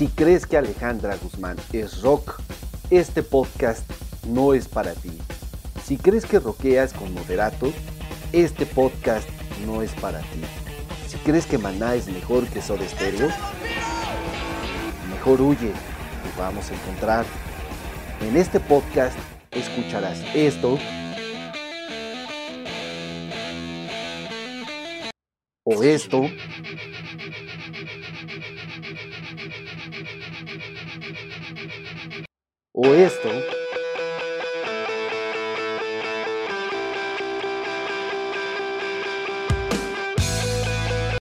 Si crees que Alejandra Guzmán es rock, este podcast no es para ti. Si crees que rockeas con moderato, este podcast no es para ti. Si crees que Maná es mejor que Soda Stereo, mejor huye y vamos a encontrar. En este podcast escucharás esto o esto o esto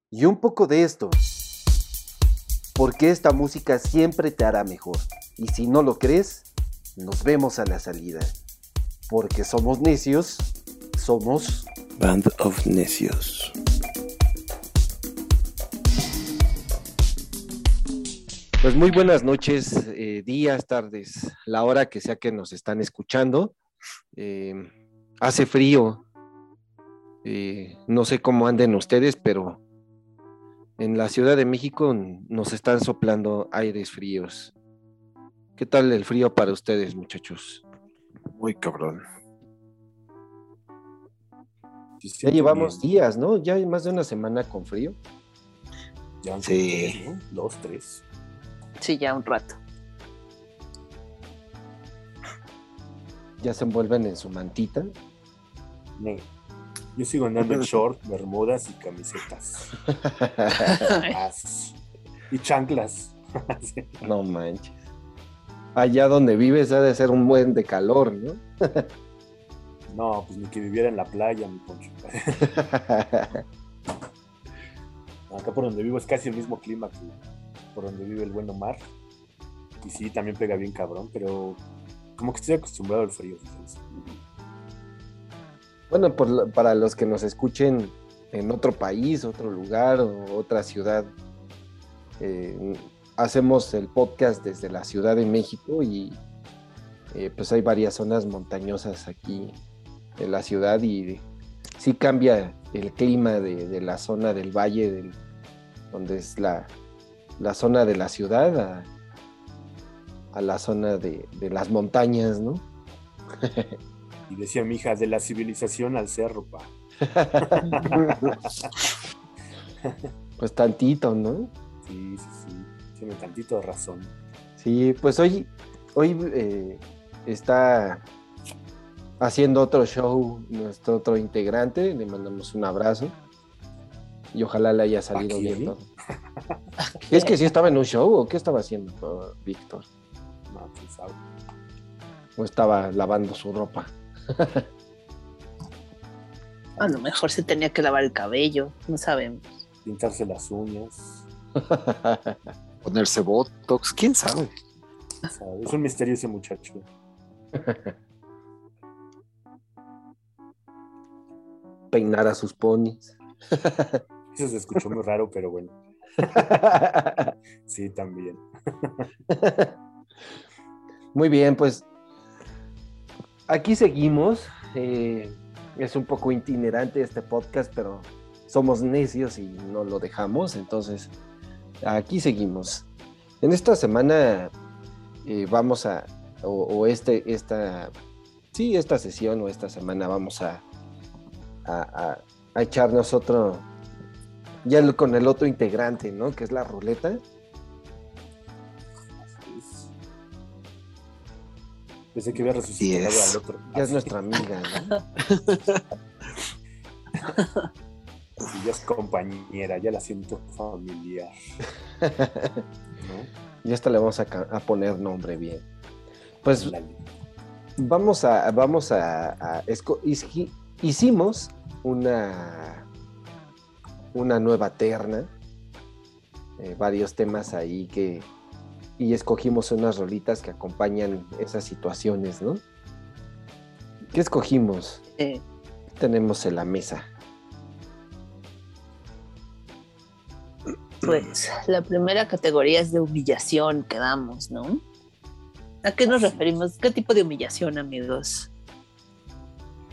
y un poco de esto porque esta música siempre te hará mejor y si no lo crees nos vemos a la salida porque somos necios somos Band of Necios. Pues muy buenas noches, eh, días, tardes, la hora que sea que nos están escuchando. Eh, hace frío, eh, no sé cómo anden ustedes, pero en la Ciudad de México nos están soplando aires fríos. ¿Qué tal el frío para ustedes, muchachos? Muy cabrón. Ya llevamos días, ¿no? Ya hay más de una semana con frío. Ya Sí. tres, ¿no? Dos, tres. Sí, ya un rato. Ya se envuelven en su mantita. No. Yo sigo andando en short, bermudas y camisetas. As- y chanclas. No manches. Allá donde vives ha de ser un buen de calor, ¿no? No, pues ni que viviera en la playa, mi poncho. Acá por donde vivo es casi el mismo clima que por donde vive el buen Omar. Y sí, también pega bien cabrón, pero como que estoy acostumbrado al frío. fíjense. Bueno, por para los que nos escuchen en otro país, otro lugar o otra ciudad, eh, hacemos el podcast desde la Ciudad de México y eh, pues hay varias zonas montañosas aquí en la ciudad y sí cambia el clima de, de la zona del valle, del- donde es la, la zona de la ciudad, a, a la zona de, de las montañas, ¿no? Y decía mi hija, de la civilización al cerro, pa. Pues tantito, ¿no? Sí, sí, sí. Tiene tantito de razón. Sí, pues hoy, hoy eh, está haciendo otro show nuestro otro integrante, le mandamos un abrazo y ojalá le haya salido ¿A bien todo. ¿Es que sí estaba en un show o qué estaba haciendo Víctor? No. ¿O estaba lavando su ropa? A lo mejor se tenía que lavar el cabello, no sabemos. Pintarse las uñas. Ponerse Botox, quién sabe. ¿sabe? Es un misterio ese muchacho. Peinar a sus ponis. Eso se escuchó muy raro, pero bueno. Sí, también. Muy bien, pues aquí seguimos. eh, es un poco itinerante este podcast, pero somos necios y no lo dejamos. Entonces, aquí seguimos. En esta semana eh, vamos a, o, este, esta, sí, esta sesión o esta semana vamos a, a, a- a echarnos otro, ya con el otro integrante, ¿no? Que es la ruleta. Pensé que había resucitado al otro. Ya es nuestra amiga, ¿no? así, ya es compañera, ya la siento familiar. ¿no? Y esta le vamos a, poner nombre bien. Pues vamos a, vamos a, hicimos una, una nueva terna, eh, varios temas ahí que, y escogimos unas rolitas que acompañan esas situaciones, ¿no? ¿Qué escogimos? Eh, Tenemos en la mesa. pues la primera categoría es de humillación que damos, ¿no? ¿A qué nos referimos? ¿Qué tipo de humillación, amigos?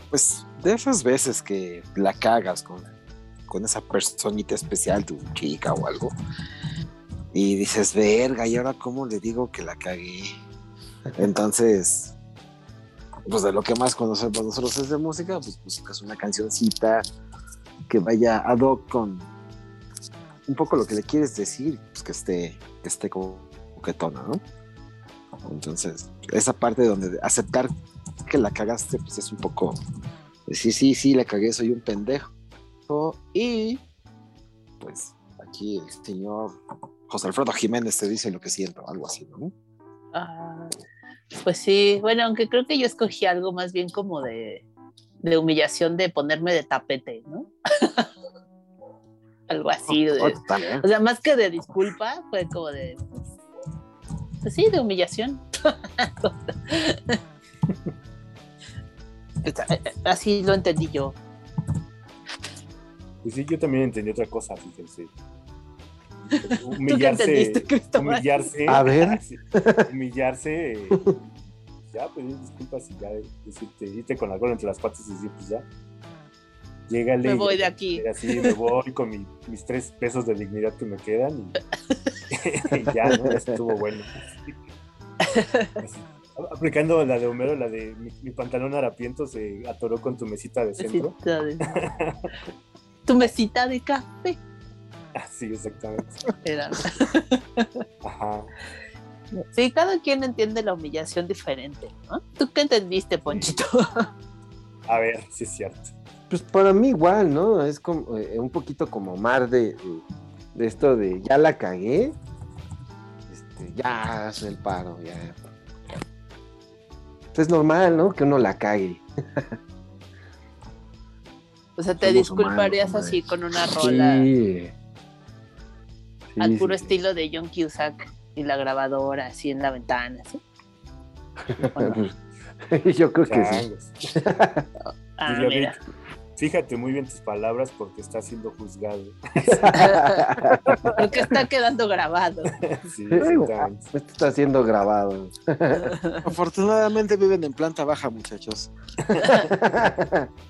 Pues de esas veces que la cagas con, con esa personita especial, tu chica o algo. Y dices, verga, ¿y ahora cómo le digo que la cagué? Entonces, pues de lo que más conocemos nosotros es de música, pues buscas una cancioncita que vaya ad hoc con un poco lo que le quieres decir, pues que esté, que esté como coquetona, ¿no? Entonces, esa parte donde aceptar que la cagaste, pues es un poco decir, sí, sí, la cagué, soy un pendejo. Y pues aquí el señor José Alfredo Jiménez te dice lo que siento, algo así, ¿no? Ah, pues sí, bueno, aunque creo que yo escogí algo más bien como de, de humillación de ponerme de tapete, ¿no? algo así. de- Oh, o sea, más que de disculpa, fue como de. Pues sí, de humillación. Así lo entendí yo. Pues sí, yo también entendí otra cosa, fíjense. ¿Tú qué entendiste, Cristóbal? humillarse. A ver. humillarse. eh, ya, pedir disculpas y ya decirte, irte con la cola entre las patas y decir, pues ya. Llégale. Me voy de aquí. Así me voy con mi- mis tres pesos de dignidad que me quedan y, y ya, ¿no? Ya estuvo bueno. Así. Aplicando la de Homero, la de mi, mi pantalón harapiento se atoró con tu mesita de centro. Mesita de- Tu mesita de café. Así, exactamente. Era. Ajá. Sí, cada quien entiende la humillación diferente, ¿no? ¿Tú qué entendiste, Ponchito? A ver, sí es cierto. Pues para mí igual, ¿no? Es como eh, un poquito como Mar de, de, de esto de ya la cagué. Este, ya haz el paro, ya. Pues Es normal, ¿no? Que uno la cague. O sea, te Somos disculparías humanos, así con una rola Sí. Sí, al puro sí. estilo de John Cusack y la grabadora así en la ventana, ¿sí? Yo creo que sí. Ah, mira. Fíjate muy bien tus palabras porque está siendo juzgado. Porque está quedando grabado. Sí, Esto exactamente. está siendo grabado. Afortunadamente viven en planta baja, muchachos.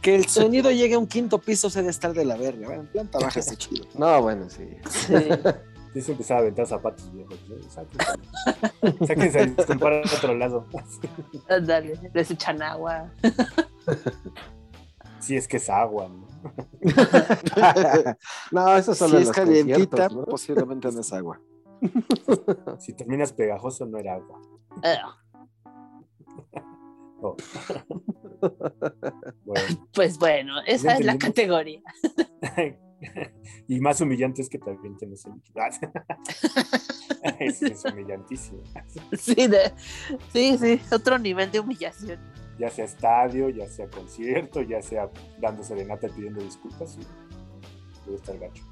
Que el sonido llegue a un quinto piso se debe estar de la verga. Bueno, en planta baja está chido. No, bueno, sí. Sí. Sí, se empezaba a aventar zapatos viejos. ¿no? Sáquense, a otro lado. Ándale, les echan agua. Si es que es agua, ¿no? no, eso solo si es los calientita, posiblemente no es agua. Si terminas pegajoso, no era agua. Oh. Bueno. Pues bueno, esa es la categoría. y más humillante es que también tienes el líquido. es, es humillantísimo. Sí, de- sí, sí, otro nivel de humillación. Ya sea estadio, ya sea concierto, ya sea dando serenata y pidiendo disculpas. sí. Debe estar gacho.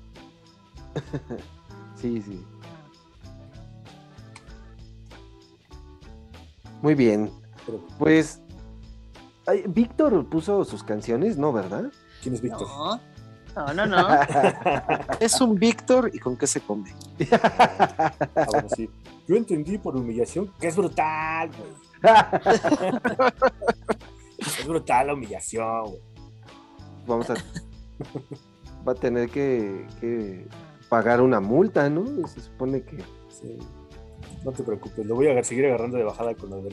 Sí, sí. Muy bien. Pero, Pues, ay, Víctor puso sus canciones, ¿no, verdad? ¿quién es Víctor? No, no, no, no. Es un Víctor y con qué se come. Ah, bueno, sí. Yo entendí por humillación que es brutal, güey. Es brutal la humillación, güey. Vamos a. Va a tener que, que pagar una multa, ¿no? Se supone que. Sí. No te preocupes, lo voy a seguir agarrando de bajada con la de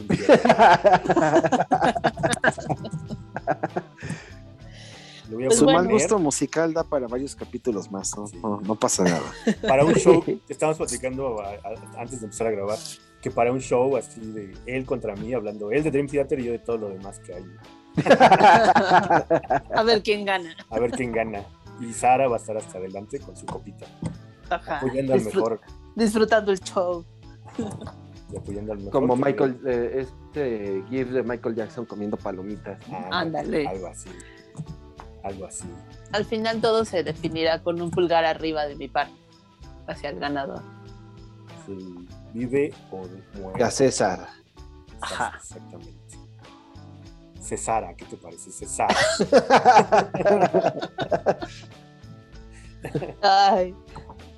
Lo voy a Pues Su mal gusto musical da para varios capítulos más, ¿no? Sí. No, no pasa nada. para un show. Estábamos platicando a- a- antes de empezar a grabar que para un show así de él contra mí, hablando él de Dream Theater y yo de todo lo demás que hay. A ver quién gana. A ver quién gana. Y Sara va a estar hasta adelante con su copita, Ajá. apoyando al mejor. Disfrutando el show. Y apoyando al mejor. Como Michael, eh, este GIF de Michael Jackson comiendo palomitas. Ándale. Algo así. Algo así. Al final todo se definirá con un pulgar arriba de mi parte hacia el ganador. Sí. Vive o muere. A César. Ajá. Exactamente. Cesara, ¿qué te parece? Cesara. Ay,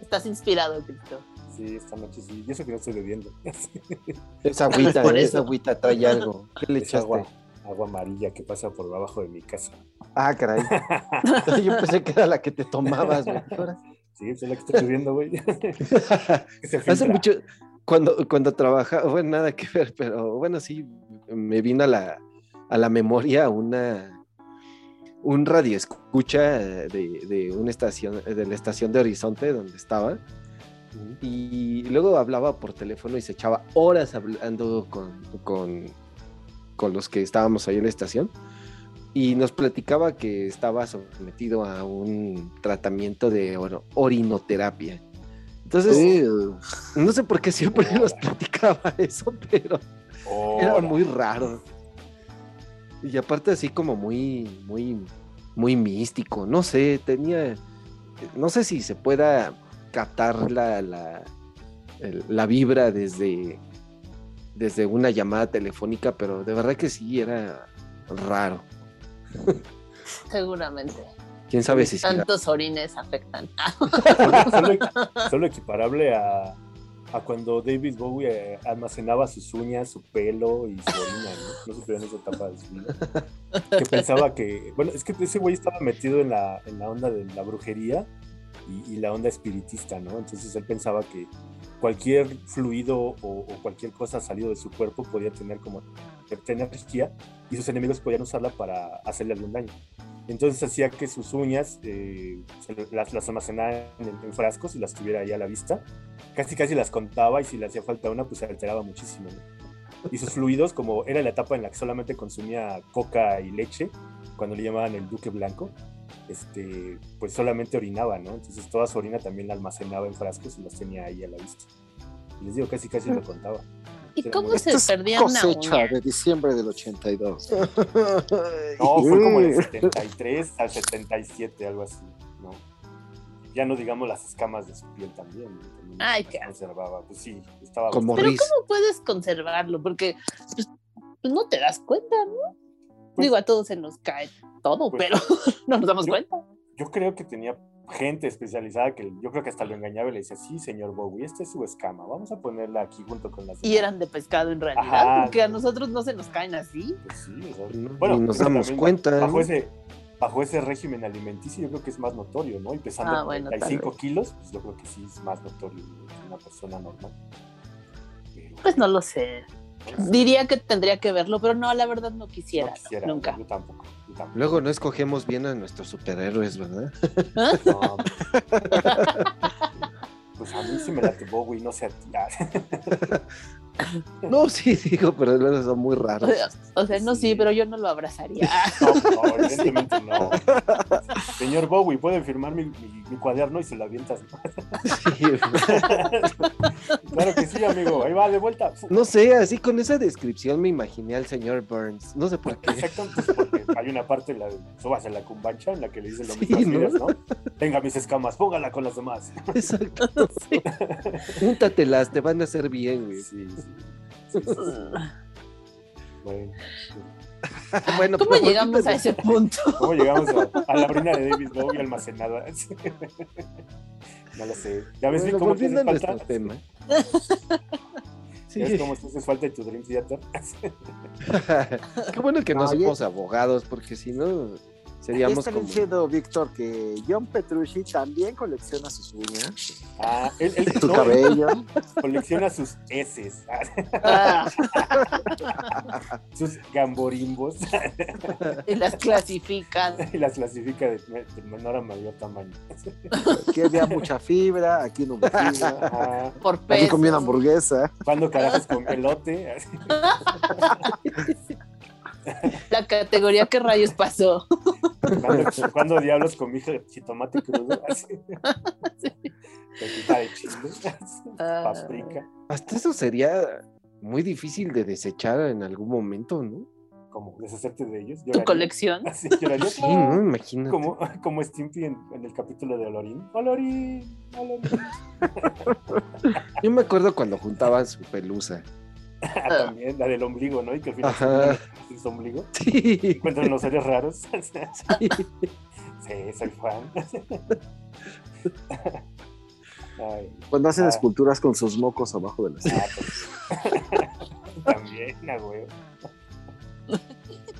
estás inspirado, Cristo. Sí, esta noche sí. Y eso que no estoy bebiendo. Esa agüita, Por eh, esa agüita trae algo. ¿Qué le Es echaste? agua, agua amarilla que pasa por abajo de mi casa. Ah, caray. Yo pensé que era la que te tomabas, güey. Sí, es la que estoy subiendo, güey. Hace mucho, cuando, cuando trabajaba, bueno, nada que ver, pero bueno, sí, me vino a la, a la memoria una, un radio escucha de, de una estación, de la estación de Horizonte donde estaba, y luego hablaba por teléfono y se echaba horas hablando con, con, con los que estábamos ahí en la estación. Y nos platicaba que estaba sometido a un tratamiento de orinoterapia. Entonces, Sí, no sé por qué siempre nos platicaba eso, pero era Ahora. muy raro. Y aparte así como muy, muy, muy místico. No sé, tenía, no sé si se pueda captar la, la, la vibra desde, desde una llamada telefónica, pero de verdad que sí era raro. Seguramente. Quién sabe si será. Tantos orines afectan. Solo, solo- solo equiparable a, a cuando David Bowie eh, almacenaba sus uñas, su pelo y su orina, ¿no? No supieron esa etapa de su vida. Que pensaba que, bueno, es que ese güey estaba metido en la, en la onda de la brujería y, y la onda espiritista, ¿no? Entonces él pensaba que cualquier fluido o, o cualquier cosa salido de su cuerpo podía tener como cierta energía y sus enemigos podían usarla para hacerle algún daño. Entonces hacía que sus uñas eh, las, las almacenara en, en frascos y las tuviera ahí a la vista. Casi casi las contaba y si le hacía falta una, pues se alteraba muchísimo. ¿no? Y sus fluidos, como era la etapa en la que solamente consumía coca y leche, cuando le llamaban el duque blanco, este, pues solamente orinaba, ¿no? Entonces toda su orina también la almacenaba en frascos y las tenía ahí a la vista. Y les digo, casi casi lo contaba. ¿Y cómo se Esta es perdía una cosecha uña? de diciembre del 82. No, fue como del Mm. 73 al 77, algo así, ¿no? Ya no digamos las escamas de su piel también. Ay, qué conservaba, pues sí, estaba Como Pero Riz. ¿cómo puedes conservarlo? Porque pues, pues, no te das cuenta, ¿no? Pues- Digo, a todos se nos cae todo, Pues- pero no nos damos Yo- cuenta. Yo creo que tenía gente especializada que yo creo que hasta lo engañaba y le decía, sí, señor Bowie, esta es su escama, vamos a ponerla aquí junto con las Y demás". eran de pescado en realidad, Ajá. porque a nosotros no se nos caen así. Pues sí, o sea, No, bueno, nos damos también cuenta, Bajo ¿no? ese, bajo ese régimen alimenticio yo creo que es más notorio, ¿no? Y pesando Ah, bueno, tal 35 vez. kilos, pues yo creo que sí es más notorio que una persona normal. Pero, Pues no lo sé. Diría que tendría que verlo, pero no, la verdad no No quisiera, nunca. Yo tampoco. Yo tampoco. Luego no escogemos bien a nuestros superhéroes, ¿verdad? No, pues a mí sí me late Bowie, no sé a ti. No, sí, digo, pero luego son muy O raros. sea, o sea, no, sí, Sí. pero yo no lo abrazaría. No, no, evidentemente no. Señor Bowie, ¿puede firmar mi, mi- mi cuaderno y se lo avientas? Sí. claro que sí, amigo. Ahí va, de vuelta. No sé, así con esa descripción me imaginé al señor Burns. No sé por qué. Exacto, pues porque hay una parte en la de Subas en la cumbancha en la que le dice lo Sí, mismo ¿no? ¿no? Tenga mis escamas, póngala con las demás. Exacto. Sí. Júntatelas, te van a hacer bien, güey. Sí, Sí. Bueno, Bueno, ¿Cómo llegamos a ese punto? ¿cómo llegamos a, a la orina de David Bowie almacenada? No lo sé. ¿Ya ves Bueno, cómo te nuestro falta? tema. Sí. ¿Ya ves cómo te haces falta tu Dream Theater? Qué bueno que no Oye. somos abogados, porque si no seríamos está como. diciendo, Víctor, que John Petrucci también colecciona sus uñas, Ah, él, él- su no, cabello. colecciona sus heces, Ah, sus gamborimbos y las clasifican. y las clasifica de, de menor a mayor tamaño. Aquí había mucha fibra, aquí no hubo fibra. Ah, Por Aquí peso. comí una hamburguesa. ¿Cuándo carajos con elote? La categoría que rayos pasó. ¿Cuándo, cuándo diablos comí jitomate crudo? Así. Pepita de chile, Ah. paprika, Hasta eso sería muy difícil de desechar en algún momento, ¿no? como deshacerte de ellos. Tu colección. Así, lloraría. Sí, ¿no? Imagínate. Como, como Stimpy en, en el capítulo de Olorín. Olorín, Olorín. Yo me acuerdo cuando juntaban su pelusa. Ah, También, la del ombligo, ¿no? Y que al final Ajá. su ombligo. Sí. Encuentran los seres raros. sí. Sí, soy fan. Ay, Cuando hacen Ah. esculturas con sus mocos abajo de las ah, pues. También, ah, güey.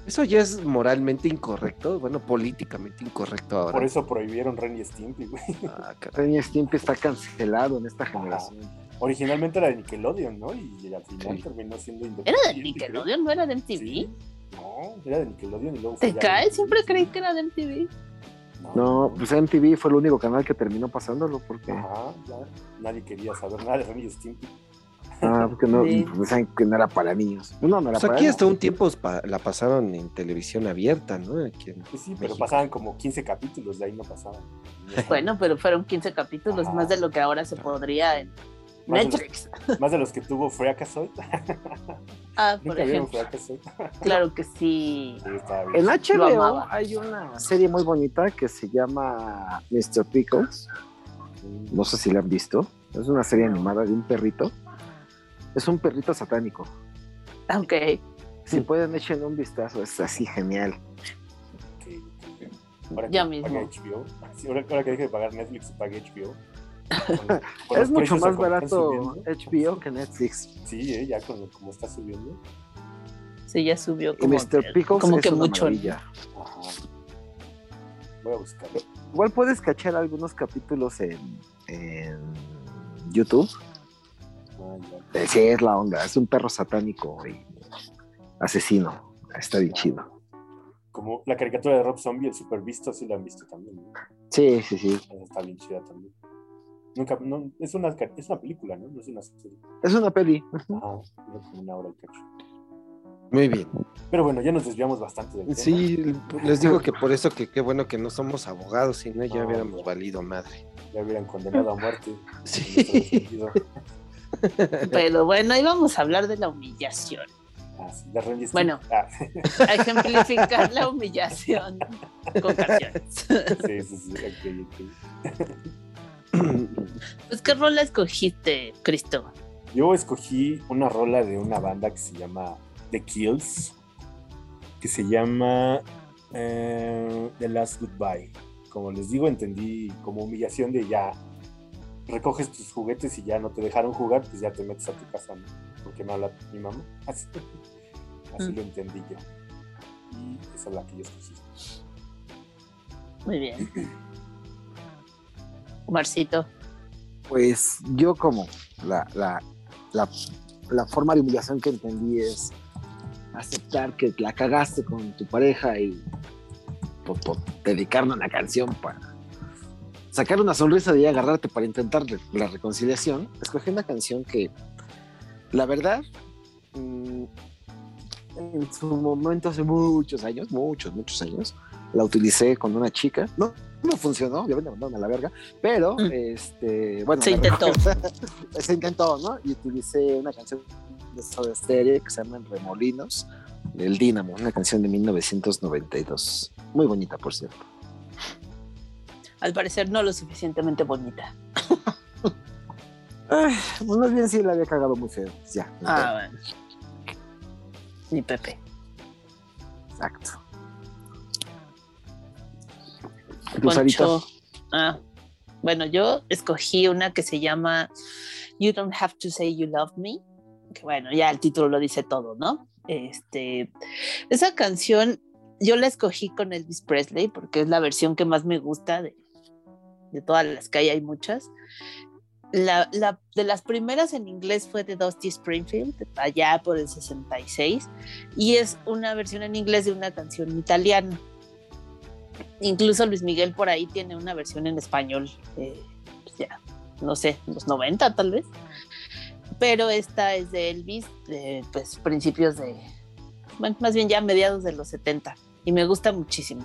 Eso ya es moralmente incorrecto, bueno, políticamente incorrecto ahora. Por eso prohibieron Ren y Stimpy, güey. Ah. Ren y Stimpy está cancelado en esta generación. Originalmente era de Nickelodeon, ¿no? Y al final Sí. terminó siendo ¿Era independiente. de Nickelodeon? ¿No era de MTV? Sí. No, era de Nickelodeon y luego fue ¿Te cae? Siempre creí que era de MTV. No, pues MTV fue el único canal que terminó pasándolo porque, Ajá, ya. Nadie quería saber nada de Ren Stimpy. ah, porque no, Sí. pues que no era para niños. No, no era Pues para aquí hasta un tiempo pa- la pasaron en televisión abierta, ¿no? Aquí en Pues sí, pero pasaban como 15 capítulos, de ahí no pasaban. Bueno, pero fueron 15 capítulos, Ajá. más de lo que ahora se podría en Más de los- Netflix. Más de los que tuvo Freakazoid. Ah, por ejemplo. Claro que sí. En HBO hay una serie muy bonita que se llama Mr. Pickles. No sé si la han visto. Es una serie animada de un perrito. Es un perrito satánico. Ok. Si pueden, echen un vistazo. Es así genial. Ok, ok. Ahora Ya que mismo. pague HBO. Ahora, ahora que deje de pagar Netflix y pague HBO. Es mucho más barato. HBO que Netflix. Sí, eh, ya con como está subiendo. Sí, ya subió Y como, Mr. que, Pickles como es que una mucho. Voy a buscarlo. Igual puedes cachar algunos capítulos en, en YouTube. Ah, ya. Eh, Sí, es la onda. Es un perro satánico y asesino. Está bien chido. Como la caricatura de Rob Zombie, el super visto, sí la han visto también. ¿no? Sí, sí, sí. Está bien chida también. Nunca, no, es, una, es una película, ¿no? No es una serie. Es una peli. Como una hora y cacho. Muy bien. Pero bueno, ya nos desviamos bastante del tema. Sí, les digo que por eso que qué bueno que no somos abogados, si no ya No, hubiéramos valido madre. Ya hubieran condenado a muerte. Sí. Pero bueno, ahí vamos a hablar de la humillación. Ah, sí. Bueno. Ah, A ejemplificar la humillación con canciones. sí, sí, sí. ok, ok. Pues, ¿qué rola escogiste, Cristo? Yo escogí una rola de una banda que se llama The Kills, que se llama eh, The Last Goodbye. Como les digo, entendí como humillación de ya recoges tus juguetes y ya no te dejaron jugar, pues ya te metes a tu casa, ¿no? Porque me habla mi mamá. Así, así Mm. lo entendí yo. Y esa es la que yo escogí. Muy bien. Marcito. Pues yo como la, la, la, forma de humillación que entendí es aceptar que la cagaste con tu pareja y por, por una canción para sacar una sonrisa y agarrarte para intentar la reconciliación. Escogí una canción que, la verdad, mm, en su momento hace muchos años, muchos, muchos años, la utilicé con una chica. No, no funcionó, obviamente me mandaron a la verga, pero Mm. este, bueno, Se intentó. se intentó, ¿no? Y utilicé una canción de Soda Stereo que se llama Remolinos del Dínamo, una canción de 1992. Muy bonita, por cierto. Al parecer no lo suficientemente bonita. Ay, pues más bien sí la había cagado muy feo. Ya. Ah, bueno. Ni Pepe. Exacto. Ah, bueno, yo escogí una que se llama You Don't Have to Say You Love Me. Que bueno, ya el título lo dice todo, ¿no? Este, esa canción yo la escogí con Elvis Presley porque es la versión que más me gusta de, de todas las que hay, hay muchas. La, la- de las primeras en inglés fue de Dusty Springfield, allá por el 66, y es una versión en inglés de una canción italiana. Incluso Luis Miguel por ahí tiene una versión en español, eh, ya, no sé, los 90 tal vez. Pero esta es de Elvis, pues principios de, bueno, más bien ya mediados de los 70 y me gusta muchísimo.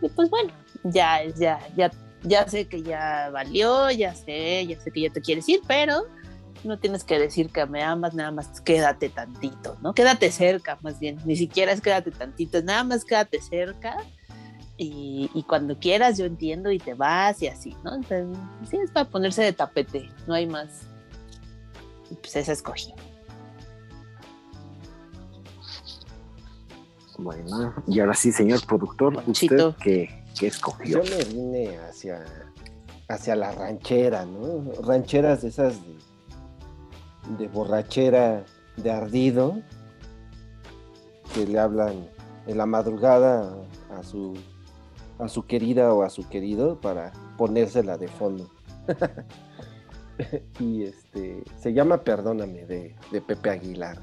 Y pues bueno, ya, ya, ya, ya sé que ya valió, ya sé, ya sé que ya te quieres ir, pero no tienes que decir que me amas, nada más quédate tantito, ¿no? Quédate cerca, más bien, ni siquiera es quédate tantito, nada más quédate cerca y, y cuando quieras yo entiendo y te vas y así, ¿no? Entonces, sí, es para ponerse de tapete, no hay más. Y Pues esa escogí. Bueno, y ahora sí, señor productor, Ponchito. ¿usted qué, qué escogió? Yo me vine hacia, hacia la ranchera, ¿no? Rancheras de esas de, de borrachera, de ardido, que le hablan en la madrugada a su, a su querida o a su querido para ponérsela de fondo. y este se llama Perdóname de, de Pepe Aguilar.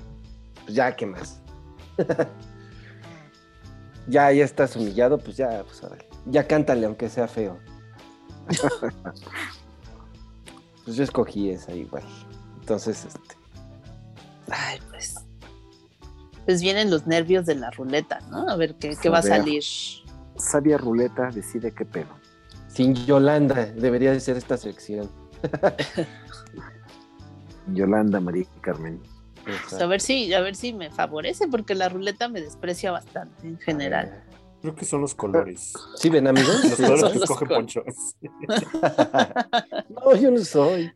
Pues ya, ¿qué más? ya, ya estás humillado, pues ya, pues órale. Ya cántale, aunque sea feo. pues yo escogí esa igual. Entonces, este. Ay, pues. Pues vienen los nervios de la ruleta, ¿no? A ver qué, qué va a salir. Sabia Ruleta decide qué pedo. Sin Yolanda, debería de ser esta sección. Yolanda María Carmen. Pues a ver si, a ver si me favorece, porque la ruleta me desprecia bastante en general. Creo que son los colores. ¿Sí ven, amigos? Los colores Son que los escoge col- Poncho. no, yo no soy.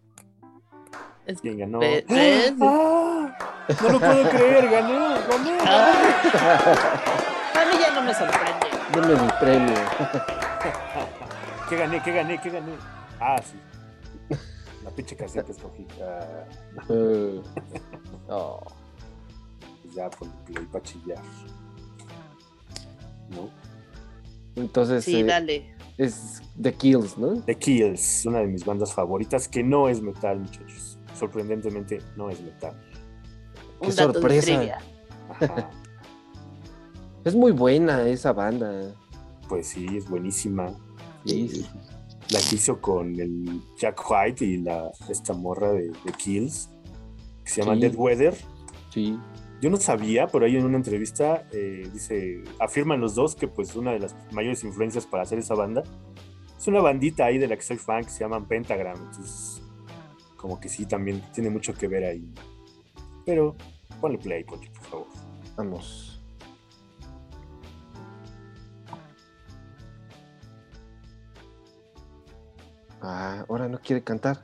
Es- ¿Quién ganó? Ves. ¡Ah! No lo puedo creer, gané, gané. A mí ya no me sorprende. Denme mi premio. ¿Qué gané? ¿Qué gané? ¿Qué gané? Ah, sí. La pinche caseta que escogí. Ah, Eh, oh, pues ya, por play para chillar. ¿No? entonces Sí, eh, dale. es The Kills, ¿no? The Kills, una de mis bandas favoritas, que no es metal, muchachos. Sorprendentemente, no es metal. qué Un dato de sorpresa. trivia. Ajá. Es muy buena esa banda. Pues sí, es buenísima. Sí, Eh, sí. La que hizo con el Jack White y la, esta morra de, de Kills, que se llama Sí. Dead Weather. Sí. Yo no sabía, pero ahí en una entrevista eh, dice, afirman los dos que pues una de las mayores influencias para hacer esa banda es una bandita ahí de la que soy fan que se llaman Pentagram. Entonces, como que sí, también tiene mucho que ver ahí. Pero ponle play, por favor. Vamos. Ah, ahora no quiere cantar.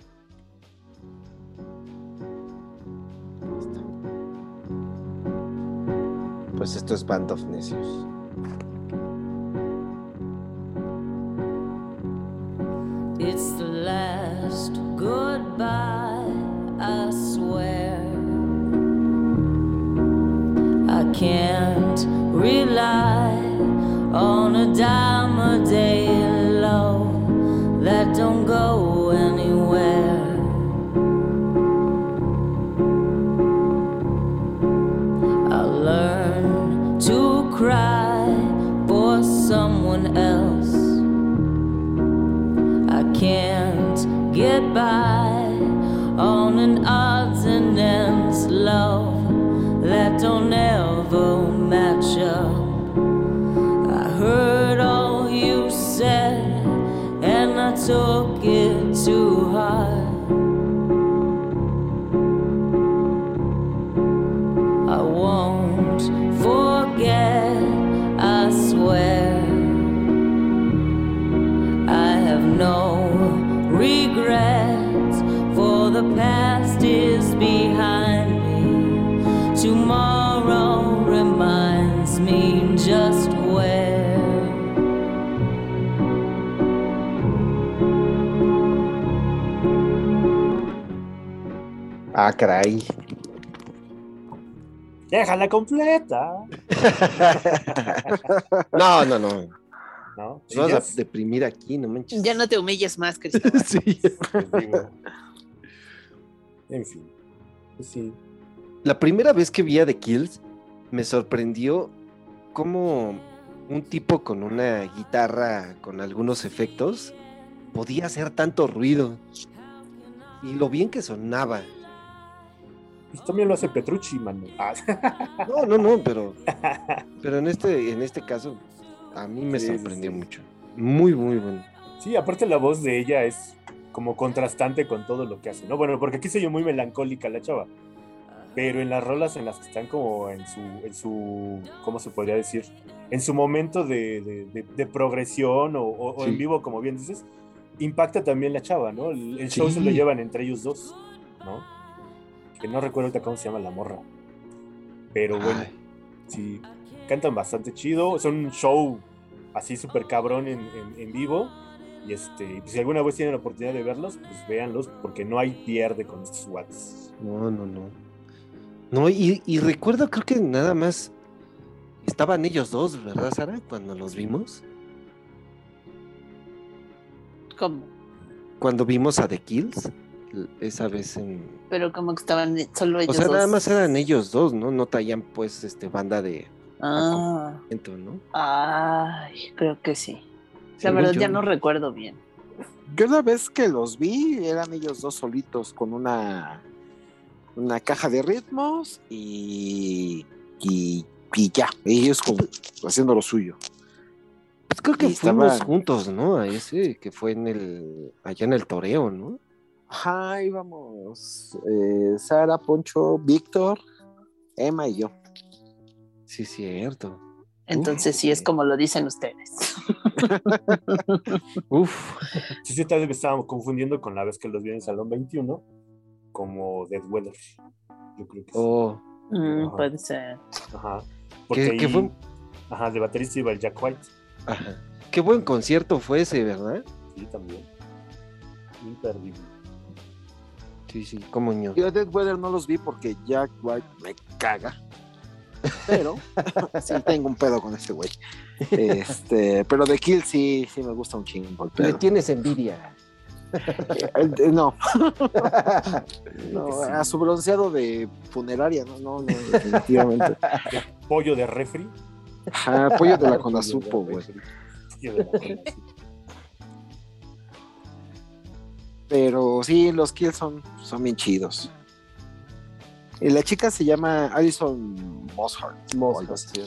Pues esto es Band of Necios. It's the last goodbye, I swear. I can't rely on a dime a day Ah, caray. ¡Déjala completa! No, no, no. ¿No? Nos ¿Chillas? a deprimir aquí, no manches. Ya no te humilles más, Cristóbal. Sí. En fin. Pues sí. La primera vez que vi a The Kills me sorprendió cómo un tipo con una guitarra con algunos efectos podía hacer tanto ruido y lo bien que sonaba. Pues también lo hace Petrucci, mano. Ah, No, no, no, pero pero en este en este caso a mí me Sí, sorprendió sí. mucho. Muy muy bueno. Sí, aparte la voz de ella es como contrastante con todo lo que hace, ¿no? Bueno, porque aquí soy yo muy melancólica la chava. Pero en las rolas en las que están como en su, en su ¿cómo se podría decir? En su momento de, de- de- de progresión o, o- o Sí. en vivo, como bien dices, impacta también la chava, ¿no? El, el show se lo llevan entre ellos dos, ¿no? Que no recuerdo ahorita cómo se llama la morra. Pero bueno, Ay, sí, cantan bastante chido. Son un show así súper cabrón en, en- en vivo. Y este, pues, si alguna vez tienen la oportunidad de verlos, pues véanlos, porque no hay pierde con estos watts. no, no, no. No, y, y recuerdo creo que nada más Estaban ellos dos, ¿verdad, Sara? Cuando los vimos. ¿Cómo? Cuando vimos a The Kills, esa vez en... Pero como que estaban solo O ellos sea, nada más eran ellos dos, ¿no? No traían pues este banda de Ah, ¿no? ay, creo que sí. La verdad yo, ya no recuerdo bien. Yo la vez que los vi, eran ellos dos solitos con una, una caja de ritmos y, y, y ya, ellos como haciendo lo suyo. Pues creo que y fuimos estaba- juntos, ¿no? A ese que fue en el... allá en el toreo, ¿no? Ajá, íbamos eh, Sara, Poncho, Víctor, Emma y yo. Sí, cierto. Entonces sí es como lo dicen ustedes. Uf. Sí, sí, tal vez me estábamos confundiendo con la vez que los vi en Salón 21, como Dead Weather. Yo creo que sí. Oh, Mm, puede ser. Ajá. ¿Qué, Porque qué ahí- fue? Ajá, de baterista iba el Jack White. Ajá. Qué buen concierto fue ese, ¿verdad? Sí, también. Imperdible. Sí, sí, como ño. Yo Dead Weather no los vi porque Jack White me caga. Pero sí tengo un pedo con ese güey. Este, pero de Kill sí, sí me gusta un chingo. Le tienes envidia. Eh, eh, no, no, a su bronceado de funeraria, no, no, no, definitivamente. Pollo de refri. Ajá, pollo de la Conasupo, güey. Pero sí, los kills son, son bien chidos. Y la chica se llama Alison Mosshart.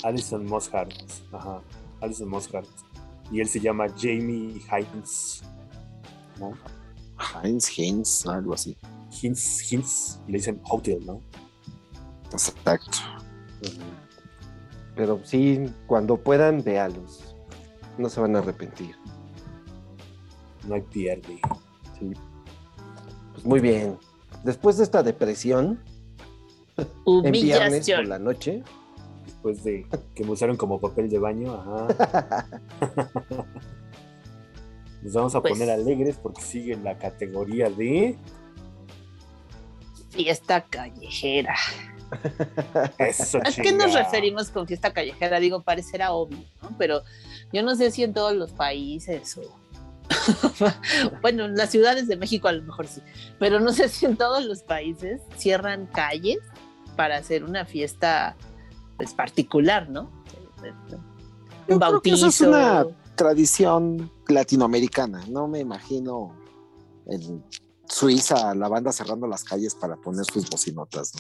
Alison Mosshart. Ajá. Alison Mosshart. Y él se llama Jamie Hines. ¿No? Heinz, Heinz, algo así. Hines, Hines. Le dicen Hotel, ¿no? Exacto. Pero sí, cuando puedan, véalos. No se van a arrepentir. No hay pierde. Sí. Pues muy bien. Después de esta depresión, en viernes por la noche, Después de que me usaron como papel de baño. Ajá. Nos vamos a Pues- poner alegres porque sigue en la categoría de. Fiesta callejera. Eso, ¿A qué nos referimos con fiesta callejera? Digo, parecerá obvio, ¿no? Pero yo no sé si en todos los países o... bueno, en las ciudades de México a lo mejor sí, pero no sé si en todos los países cierran calles para hacer una fiesta pues particular, ¿no? Yo Un creo que eso bautizo. es una tradición latinoamericana. No me imagino en Suiza la banda cerrando las calles para poner sus bocinotas.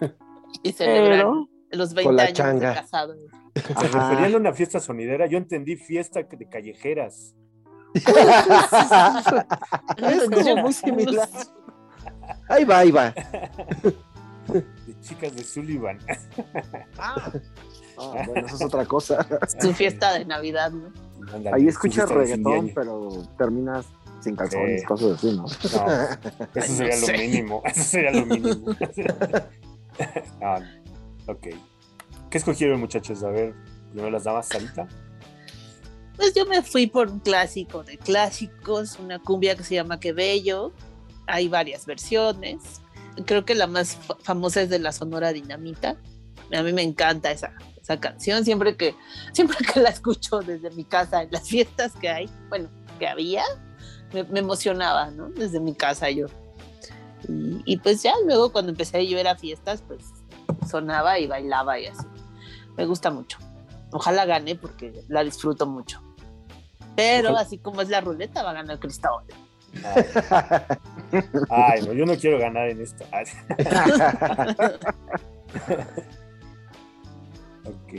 ¿no? Y celebrar Pero- los Con 20 la años changa. de casados. ¿Se referían a una fiesta sonidera? Yo entendí fiesta de callejeras. Es como muy similar. ahí va, ahí va. De chicas de Sullivan. Ah, bueno, eso es otra cosa. Su fiesta de Navidad, ¿no? Ahí escuchas reggaetón, pero terminas sin calzones, Sí. cosas así, ¿no? No, eso Ay, no sería lo sé. mínimo. Eso sería lo mínimo. Ah, ok. ¿Qué escogieron, muchachos? A ver, primero las damas, Sarita. Pues yo me fui por un clásico de clásicos, una cumbia que se llama Que Bello. Hay varias versiones. Creo que la más fa- famosa es de la Sonora Dinamita. A mí me encanta esa, esa canción. Siempre que, siempre que la escucho desde mi casa en las fiestas que hay, bueno, que había, me, emocionaba, ¿no? Desde mi casa yo. Y, pues ya luego cuando empecé yo a ir a fiestas, pues sonaba y bailaba y así. Me gusta mucho. Ojalá gane porque la disfruto mucho. Pero Ojalá. así como es la ruleta, va a ganar Cristóbal. Ay, Ay, no, yo no quiero ganar en esta. Ok.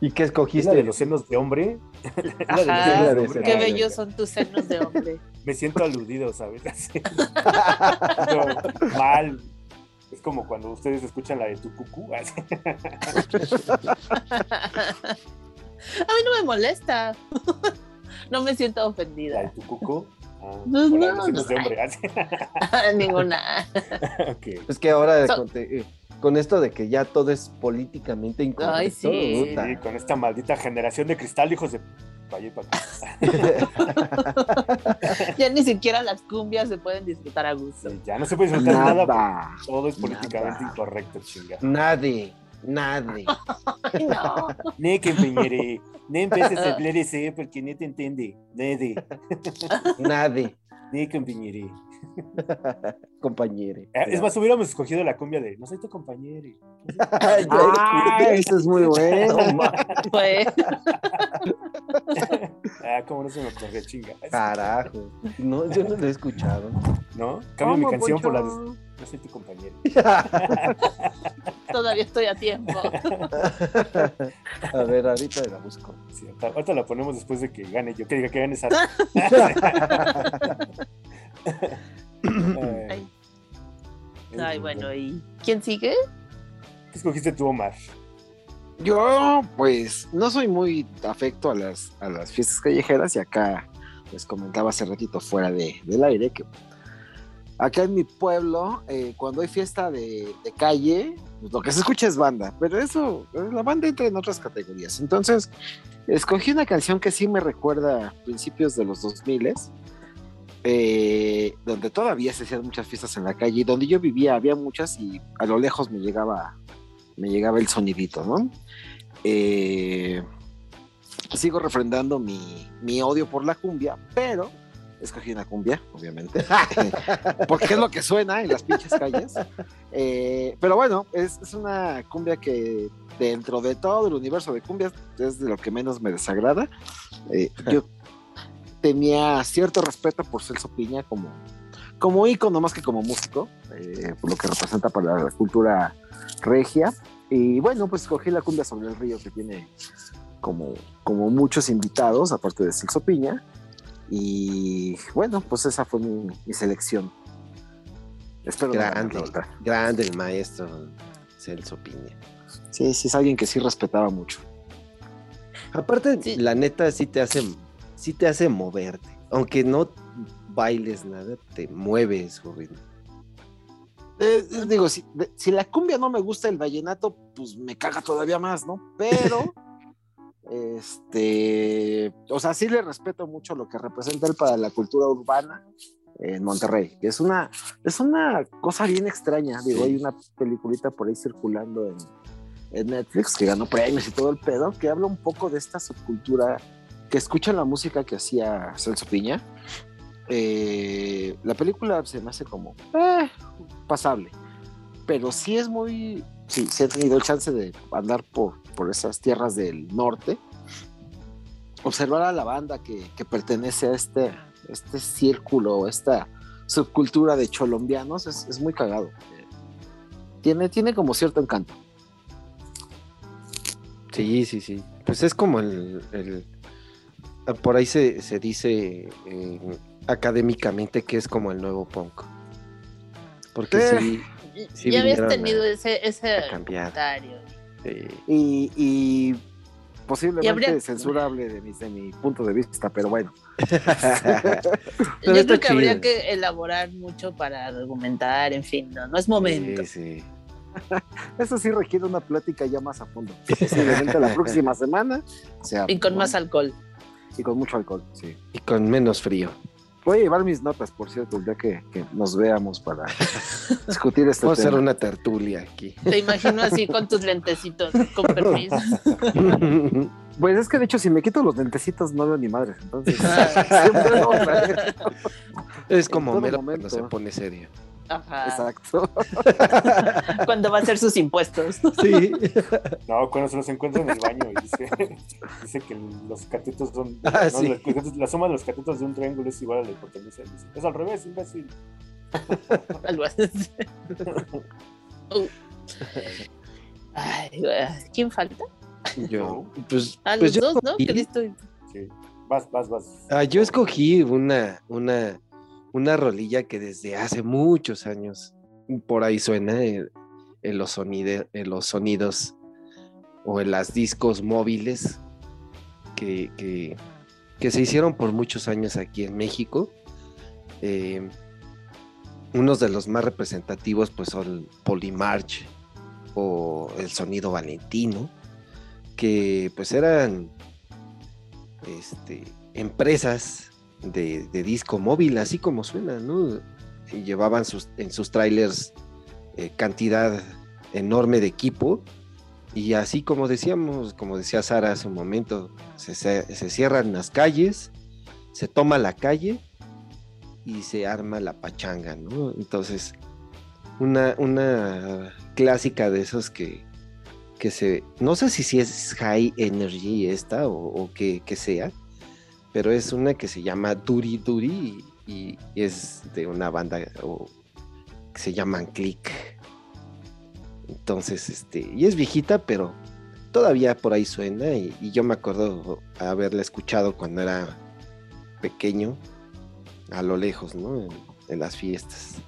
¿Y qué ¿Es escogiste? la de los senos de hombre? ¿Es la de los Ajá, senos de de hombre? ese- Qué bellos son tus senos de hombre. Me siento aludido, ¿sabes? No, mal. Es como cuando ustedes escuchan la de tu cucú. A mí no me molesta. No me siento ofendida. tu cucú. Ah, No, de no, senos no. de hombre. así. Ninguna. ok. Es que ahora So- con, te- con esto de que ya todo es políticamente incorrecto, Ay, sí. con esta maldita generación de cristal, hijos de. Ya ni siquiera las cumbias se pueden disfrutar a gusto. Sí, ya no se puede disfrutar nada. Nada. Todo es políticamente Nada. incorrecto, chinga. Nadie. Nadie. No. Ne compañere, ne empieces a hablar ese porque no te entiende. Nede, Nadie. ne compañere. Compañere. Eh, Es más, hubiéramos escogido la cumbia de no soy tu compañero. Ah, eso es muy bueno. Fue. Ah, cómo no se me ocurrió chinga. Carajo. No, yo no lo he escuchado. ¿No? Cambio mi ¿Cómo, canción por la de no soy tu compañero. Todavía estoy a tiempo. A ver, ahorita la busco. Sí, ahorita- ahorita la ponemos después de que gane yo, que diga que gane Sara. Ay. Ay, bueno, ¿y quién sigue? ¿Qué escogiste tú, Omar? Yo, pues, no soy muy afecto a las, a las fiestas callejeras y acá les comentaba hace ratito fuera de, del aire que acá en mi pueblo, eh, cuando hay fiesta de, de calle, pues, lo que se escucha es banda, pero eso, eh, la banda entra en otras categorías. Entonces, escogí una canción que sí me recuerda a principios de los 2000 eh, donde todavía se hacían muchas fiestas en la calle y donde yo vivía había muchas y a lo lejos me llegaba me llegaba el sonidito, ¿no? Eh, sigo refrendando mi, mi odio por la cumbia, pero escogí una cumbia, obviamente, porque es lo que suena en las pinches calles. Eh, pero bueno, es, es una cumbia que dentro de todo el universo de cumbias es de lo que menos me desagrada. Eh, yo tenía cierto respeto por Celso Piña como, como ícono más que como músico, eh, por lo que representa para la cultura regia. Y bueno, pues escogí la cumbia sobre el río que tiene como, como muchos invitados, aparte de Celso Piña. Y bueno, pues esa fue mi, mi selección. Espero Grande, grande el maestro Celso Piña. Sí, sí, es alguien que sí respetaba mucho. Aparte, Sí. la neta sí te hace, sí te hace moverte. Aunque no bailes nada, te mueves ritmo. Eh, eh, digo, si, de- si la cumbia no me gusta el vallenato, pues me caga todavía más, ¿no? Pero, este, o sea, sí le respeto mucho lo que representa él para la cultura urbana en Monterrey, es una, es una cosa bien extraña. Digo, hay una peliculita por ahí circulando en, en Netflix que ganó premios y todo el pedo, que habla un poco de esta subcultura que escucha la música que hacía Celso Piña. Eh, la película se me hace como eh, pasable, pero sí es muy, sí, sí he tenido el chance de andar por, por esas tierras del norte, observar a la banda que, que pertenece a este, este círculo, esta subcultura de cholombianos, es, es muy cagado. Tiene, tiene como cierto encanto. Sí, sí, sí. Pues es como el- por ahí se, se dice eh, académicamente que es como el nuevo punk. Porque Eh, sí, Sí ya habías tenido a- ese, ese a comentario. sí. Y, y posiblemente Y habría- censurable de mi, de mi punto de vista, pero bueno. Yo Pero creo que habría que elaborar mucho para argumentar, en fin, no, no es momento. Sí, sí. Eso sí requiere una plática ya más a fondo. Posiblemente la próxima semana sea Y con más alcohol. Y con mucho alcohol, sí. Y con menos frío. Voy a llevar mis notas, por cierto, el día que, que nos veamos para discutir este Vamos a hacer tema. una tertulia aquí. Te imagino así con tus lentecitos, con permiso. Pues es que de hecho, si me quito los dentecitos, no veo ni madres. Entonces, Ah. siempre lo traer. es como todo mero momento. cuando se pone serio. Ajá. Exacto. Cuando va a hacer sus impuestos. Sí. No, cuando se los encuentra en el baño y dice, dice que los catetos son. Ah, no, sí. los catetos- la suma de los catetos de un triángulo es igual a la hipotenusa. dice, Es al revés, imbécil. Algo así. Ay, güey, ¿Quién falta? Yo, pues, A pues los yo dos, ¿no? Sí. Vas, vas, vas. Ah, yo escogí una, una, una rolilla que desde hace muchos años por ahí suena en, en los, en los sonidos o en las discos móviles que, que- se hicieron por muchos años aquí en México. Eh, unos de los más representativos pues son Polymarch o el sonido valentino, que pues eran este, empresas de, disco móvil, así como suena, ¿no? Llevaban sus, en sus trailers eh, cantidad enorme de equipo Y así como decíamos, como decía Sara hace un momento, se, se- se cierran las calles, se toma la calle y se arma la pachanga, ¿no? Entonces, una, una clásica de esos que, que se, no sé si, si es High Energy esta o, o que, que sea, pero es una que se llama Duri Duri y, es de una banda que se llaman Click. Entonces, este, y es viejita, pero todavía por ahí suena y, y yo me acuerdo haberla escuchado cuando era pequeño, a lo lejos, ¿no? En, en las fiestas.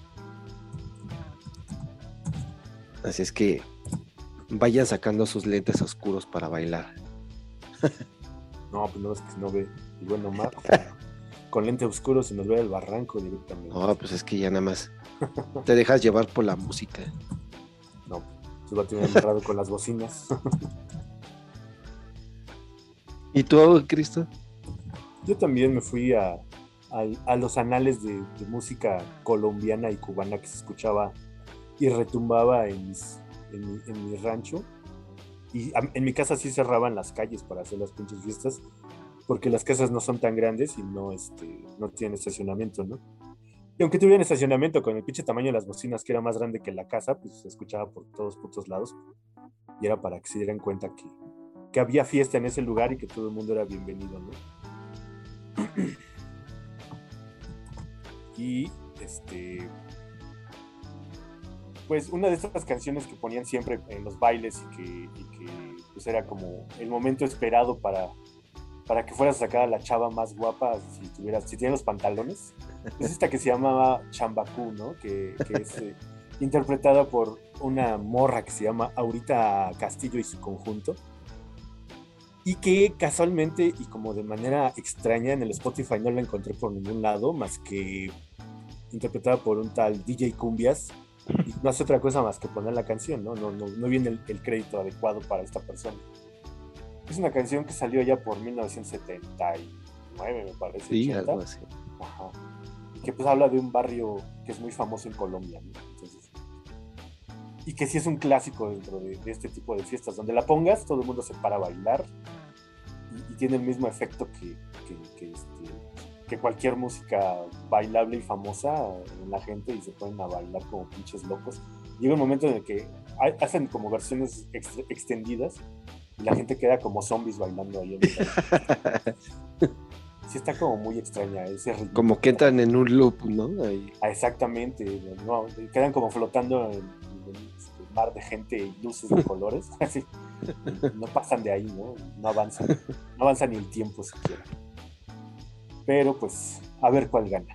Así es que vayan sacando sus lentes oscuros para bailar. No, pues no es que no ve. Y bueno, Omar, con lente oscuro se nos ve el barranco directamente. No, pues es que ya nada más te dejas llevar por la música. No, a tener amarrado con las bocinas. ¿Y tú, Cristo? Yo también me fui a, a- a los anales de, de música colombiana y cubana que se escuchaba y retumbaba en, mis- en, mi, en mi rancho. Y a- en mi casa sí cerraban las calles para hacer las pinches fiestas, porque las casas no son tan grandes y no, este, no tienen estacionamiento, ¿no? Y aunque tuvieran estacionamiento con el pinche tamaño de las bocinas, que era más grande que la casa, pues se escuchaba por todos putos lados. Y era para que se dieran cuenta que, que había fiesta en ese lugar y que todo el mundo era bienvenido, ¿no? Y este. Pues una de estas canciones que ponían siempre en los bailes y que, y que, pues era como el momento esperado para, para que fueras a sacar a la chava más guapa si tuvieras, si tienes los pantalones. Es esta que se llamaba Chambacú, ¿no? Que, que es eh, interpretada por una morra que se llama Aurita Castillo y su conjunto. Y que casualmente y como de manera extraña en el Spotify no la encontré por ningún lado, más que interpretada por un tal DJ Cumbias. Y no hace otra cosa más que poner la canción, ¿no? No, no, no viene el, el crédito adecuado para esta persona. Es una canción que salió ya por 1979, me parece. Sí, 80. algo así. Ajá. Y que pues habla de un barrio que es muy famoso en Colombia, ¿no? Entonces, y que sí es un clásico dentro de, de este tipo de fiestas, donde la pongas, todo el mundo se para a bailar y, y tiene el mismo efecto que, que, que, este, que cualquier música bailable y famosa en la gente y se ponen a bailar como pinches locos. Llega un momento en el que hacen como versiones ex- extendidas y la gente queda como zombies bailando ahí. En el sí está como muy extraña ese ritmo. Como que entran en un loop, ¿no? Ahí. Ah, exactamente, no, quedan como flotando en, en este mar de gente y luces de colores, así, no pasan de ahí, ¿no? No avanzan, no avanza ni el tiempo siquiera. Pero pues, a ver cuál gana.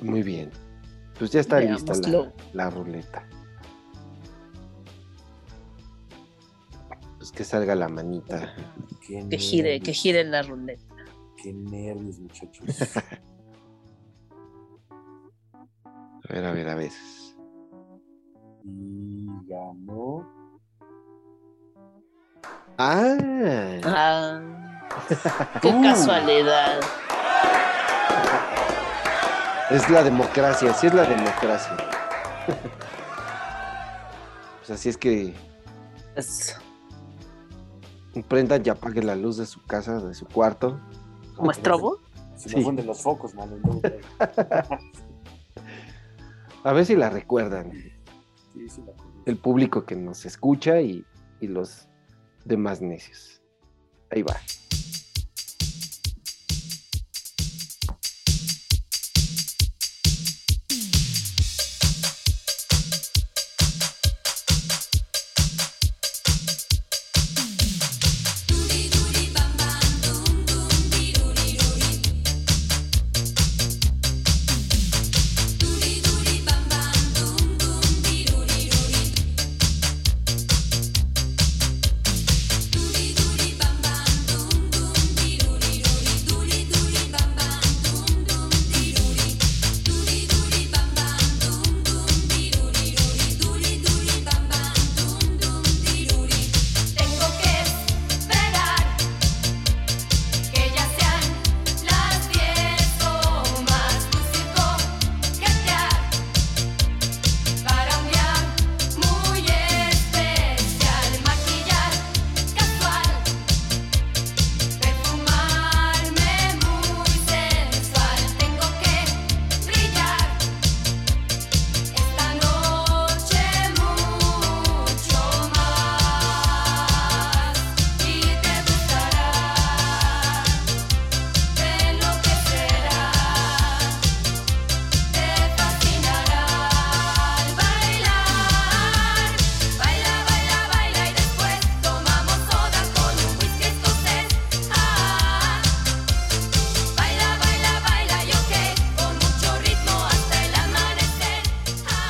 Muy bien. Pues ya está lista la ruleta. Pues que salga la manita. Qué Que gire, que gire la ruleta. Qué nervios, muchachos. A ver, a ver, a ver. Y ganó. Ah, Ah, qué Uh. casualidad. es la democracia, sí es la democracia. Pues así es que Es prendan y apaguen la luz de su casa, de su cuarto. como estrobo. Se Sí. funden los focos, mano. A ver si la recuerdan. Sí, sí, la. El público que nos escucha y, y los demás necios. Ahí va.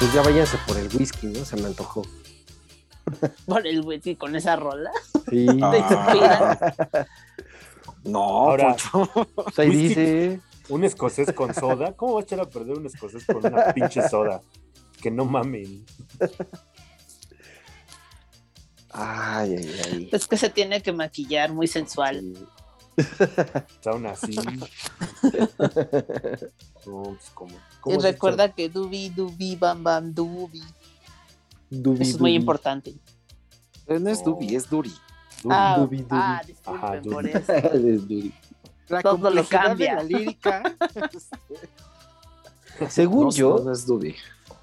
Pues ya váyanse por el whisky, ¿no? Se me antojó. Por el whisky con esa rola. Sí. No, Ahora-. Pues ahí Whisky. dice. Un escocés con soda. ¿Cómo va a echar a perder un escocés con una pinche soda? Que no mamen. Ay, ay, ay. Es que se tiene que maquillar muy sensual. aún así. No, pues como. Y recuerda que dubi, dubi, bam, bam, dubi. Dubi, Eso es muy importante. No es Dubi, es Duri. Ah, dubi, dubi. ah, Ajá, disculpen dubi. por eso. Es Duri. La Todo lo cambia. de la lírica. Según No, yo, no es Dubi.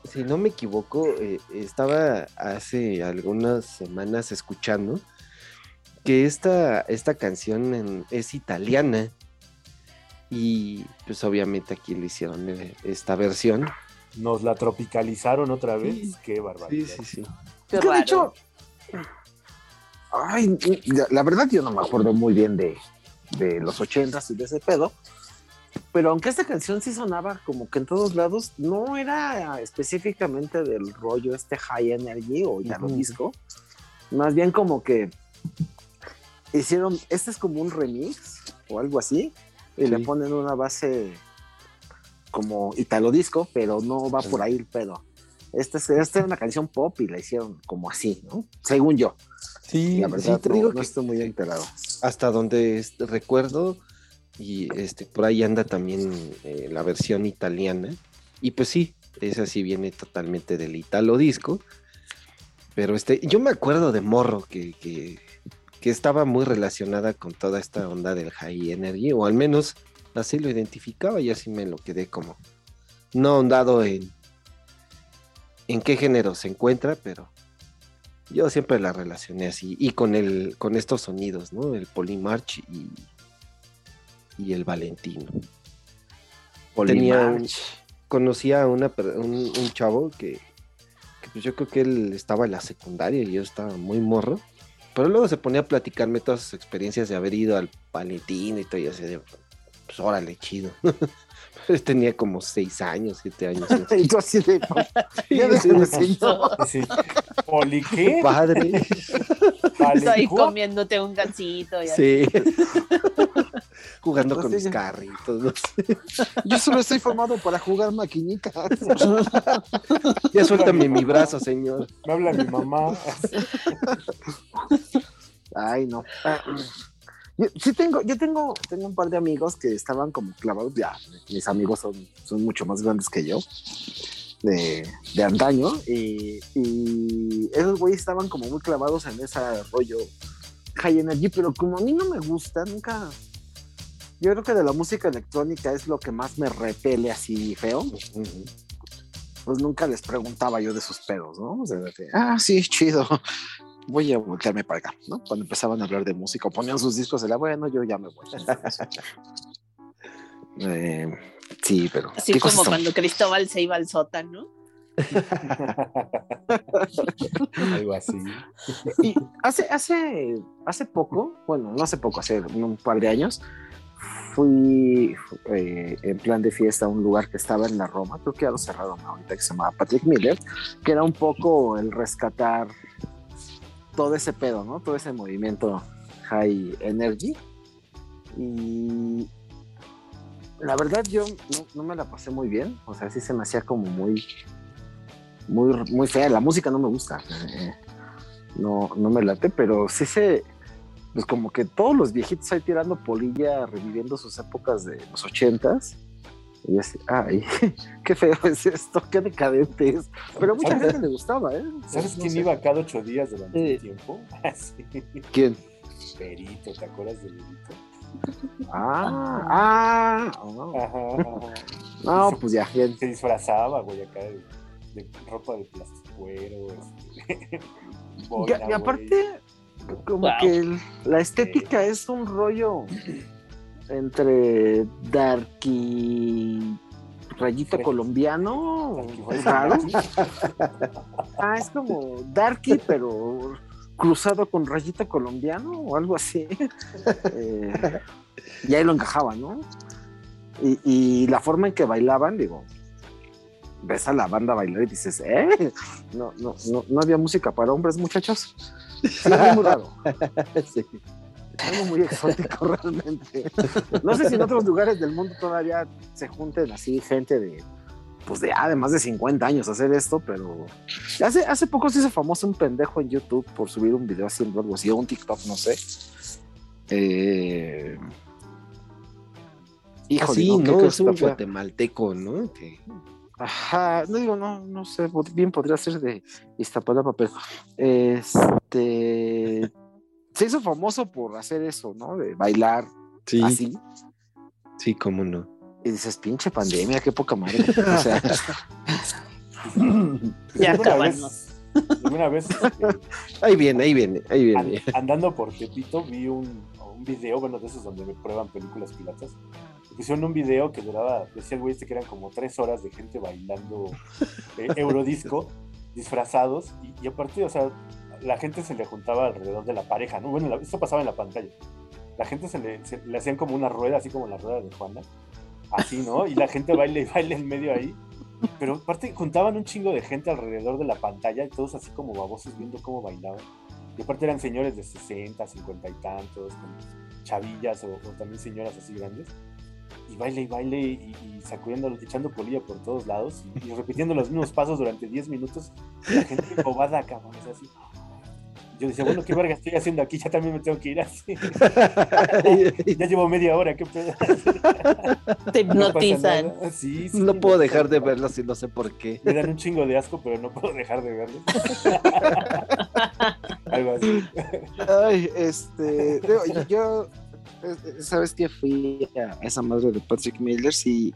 si no me equivoco, eh, estaba hace algunas semanas escuchando que esta, esta canción en- es italiana y pues obviamente aquí le hicieron eh, esta versión. Nos la tropicalizaron otra vez. Sí. Qué Sí, barbaridad. sí, sí. Qué Es que de hecho, ay, la- verdad yo no me acuerdo muy bien de, de los ochentas y de ese pedo, pero aunque esta canción sí sonaba como que en todos lados, no era específicamente del rollo este high energy o italo Ujú. disco, más bien como que hicieron, este es como un remix o algo así, y le ponen una base como italo disco, pero no va por ahí el pedo. Esta es, esta es una canción pop y la hicieron como así, ¿no? Según yo. Sí, La verdad, sí, te digo no que estoy muy enterado. hasta donde es- recuerdo y este por ahí anda también eh, la versión italiana y pues sí esa sí viene totalmente del italo disco pero este yo me acuerdo de morro que, que, que estaba muy relacionada con toda esta onda del high energy o al menos así lo identificaba y así me lo quedé como no ahondado en en qué género se encuentra pero yo siempre la relacioné así y con el con estos sonidos, ¿no? El Polymarch y, y el Valentino. Tenía un-. Conocía a una, un, un chavo que, que, pues yo creo que él estaba en la secundaria y yo estaba muy morro, pero luego se ponía a platicarme todas sus experiencias de haber ido al Valentino y todo y así de, pues órale, chido. Tenía como seis años, siete años. Y tú así de. ya déjame, sí. señor. Sí. ¿Poli qué? Padre. Estoy ¿cu- comiéndote un gansito. y. Sí. Jugando con Sí, mis ya. carritos. ¿no? Yo solo estoy formado para jugar maquinitas. Ya suéltame mi brazo, señor. Me habla mi mamá. Ay, no. Ah, Yo, sí tengo, yo tengo, tengo un par de amigos que estaban como clavados, ya, mis amigos son, son mucho más grandes que yo, de, de antaño, y, y esos güeyes estaban como muy clavados en ese rollo high energy, pero como a mí no me gusta, nunca, yo creo que de la música electrónica es lo que más me repele así feo, pues nunca les preguntaba yo de sus pedos, ¿no? O sea, de que, ah, sí, chido. Voy a voltearme para acá, ¿no? Cuando empezaban a hablar de música, ponían sus discos de la bueno, yo ya me voy. Eh, sí, pero. Así ¿qué como cuando Cristóbal se iba al sótano. Algo así. Y hace, hace, hace poco, bueno, no hace poco, hace un par de años, fui eh, en plan de fiesta a un lugar que estaba en la Roma, creo que ya lo cerraron ahorita, que se llamaba Patrick Miller, que era un poco el rescatar todo ese pedo, ¿no? Todo ese movimiento high energy. Y la verdad yo no, me la pasé muy bien, o sea, sí se me hacía como muy, muy, muy fea. La música no me gusta. eh, no, no me late, pero sí se, pues como que todos los viejitos ahí tirando polilla, reviviendo sus épocas de los ochentas. Y así, ay, qué feo es esto, qué decadente es. Pero a mucha gente le gustaba, ¿eh? ¿Sabes No quién sé. iba cada ocho días durante Eh. el tiempo? Sí. ¿Quién? Perito, ¿te acuerdas de Perito? Ah, ah, ah. Ajá, ajá. No, pues ya, bien. Se disfrazaba, güey, acá de, de ropa de plasticuero. Este, Y, boina, y güey. aparte, como Wow. que el- la estética es un rollo entre dark y rayito colombiano, raro. Ah, es como darky, pero cruzado con rayita colombiano o algo así. Eh, y ahí lo encajaba, ¿no? Y, y la forma en que bailaban, digo, ves a la banda bailar y dices, ¿eh? No, no, no, no había música para hombres, muchachos. Sí, es muy raro. Sí. Algo muy exótico realmente. No sé si en otros lugares del mundo todavía se junten así gente de, pues de además de 50 años a hacer esto, pero hace, hace poco se hizo famoso un pendejo en YouTube por subir un video haciendo algo así, o un TikTok, no sé. Eh... Híjole, no, qué ¿no? cosa Es un guatemalteco, ¿no? Que- Ajá, no digo, no, no sé, bien podría ser de Iztapalapa, pero este se hizo famoso por hacer eso, ¿no? De bailar Sí, así. sí, cómo no. Y dices, pinche pandemia, qué poca madre. O sea, Ya ¿Alguna acábanos. vez- Ahí viene, ahí viene, ahí viene. andando por Tepito vi un, un video, bueno, de esos donde me prueban películas piratas. Pusieron un video que duraba, decía el güey este que eran como tres horas de gente bailando eh, Eurodisco, disfrazados, y, y aparte, o sea, la gente se le juntaba alrededor de la pareja, ¿no? Bueno, la- esto pasaba en la pantalla. La gente se le, se- le hacían como una rueda, así como la rueda de Juana, así, ¿no? Y la gente baila y baila en medio ahí. Pero aparte juntaban un chingo de gente alrededor de la pantalla y todos así como babosos viendo cómo bailaban. Y aparte eran señores de 60, 50 y tantos, con chavillas o, o también señoras así grandes. Y baile y baile y, y sacudiendo, echando polilla por todos lados y, y repitiendo los mismos pasos durante 10 minutos. Y la gente bobada, cabrón, sea, así. Yo decía, bueno, qué verga estoy haciendo aquí, ya también me tengo que ir así. ya llevo media hora, qué pedo. Te hipnotizan. nada. Sí, sí, No puedo dejar de verlos y no sé por qué. Me dan un chingo de asco, pero no puedo dejar de verlos. Algo así. ay, este, yo, yo, sabes que fui a esa madre de Patrick Millers y,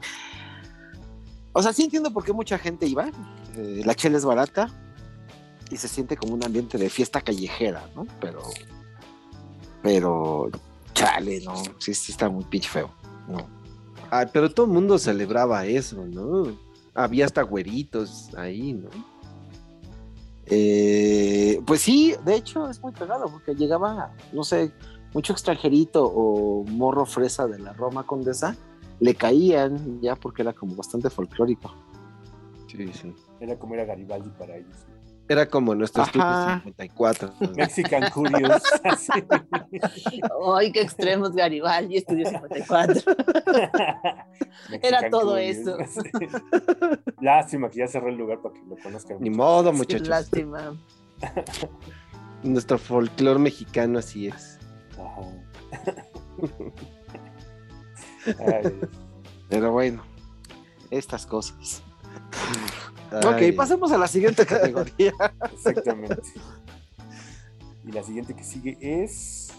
o sea, sí entiendo por qué mucha gente iba. Eh, la chela es barata y se siente como un ambiente de fiesta callejera, ¿no? Pero, pero, chale, no, sí, sí está muy pinche feo, no. Pero todo el mundo celebraba eso, ¿no? Había hasta güeritos ahí, ¿no? Eh, pues sí, de hecho es muy pegado porque llegaba, no sé, mucho extranjerito o morro fresa de la Roma Condesa, le caían ya porque era como bastante folclórico. Sí, sí. Era como era Garibaldi para ellos. Era como nuestro estudio Ajá. 54. ¿no? Mexican Curious. Ay, qué extremos, Garibaldi, Estudio 54. Mexican todo Curious, eso. Lástima que ya cerró el lugar para que lo conozcan. Ni modo, muchachos. lástima. Nuestro folclore mexicano así es. Ajá. Ay, Pero bueno, estas cosas. Ay, Ok, pasemos a la siguiente categoría. exactamente. Y la siguiente que sigue es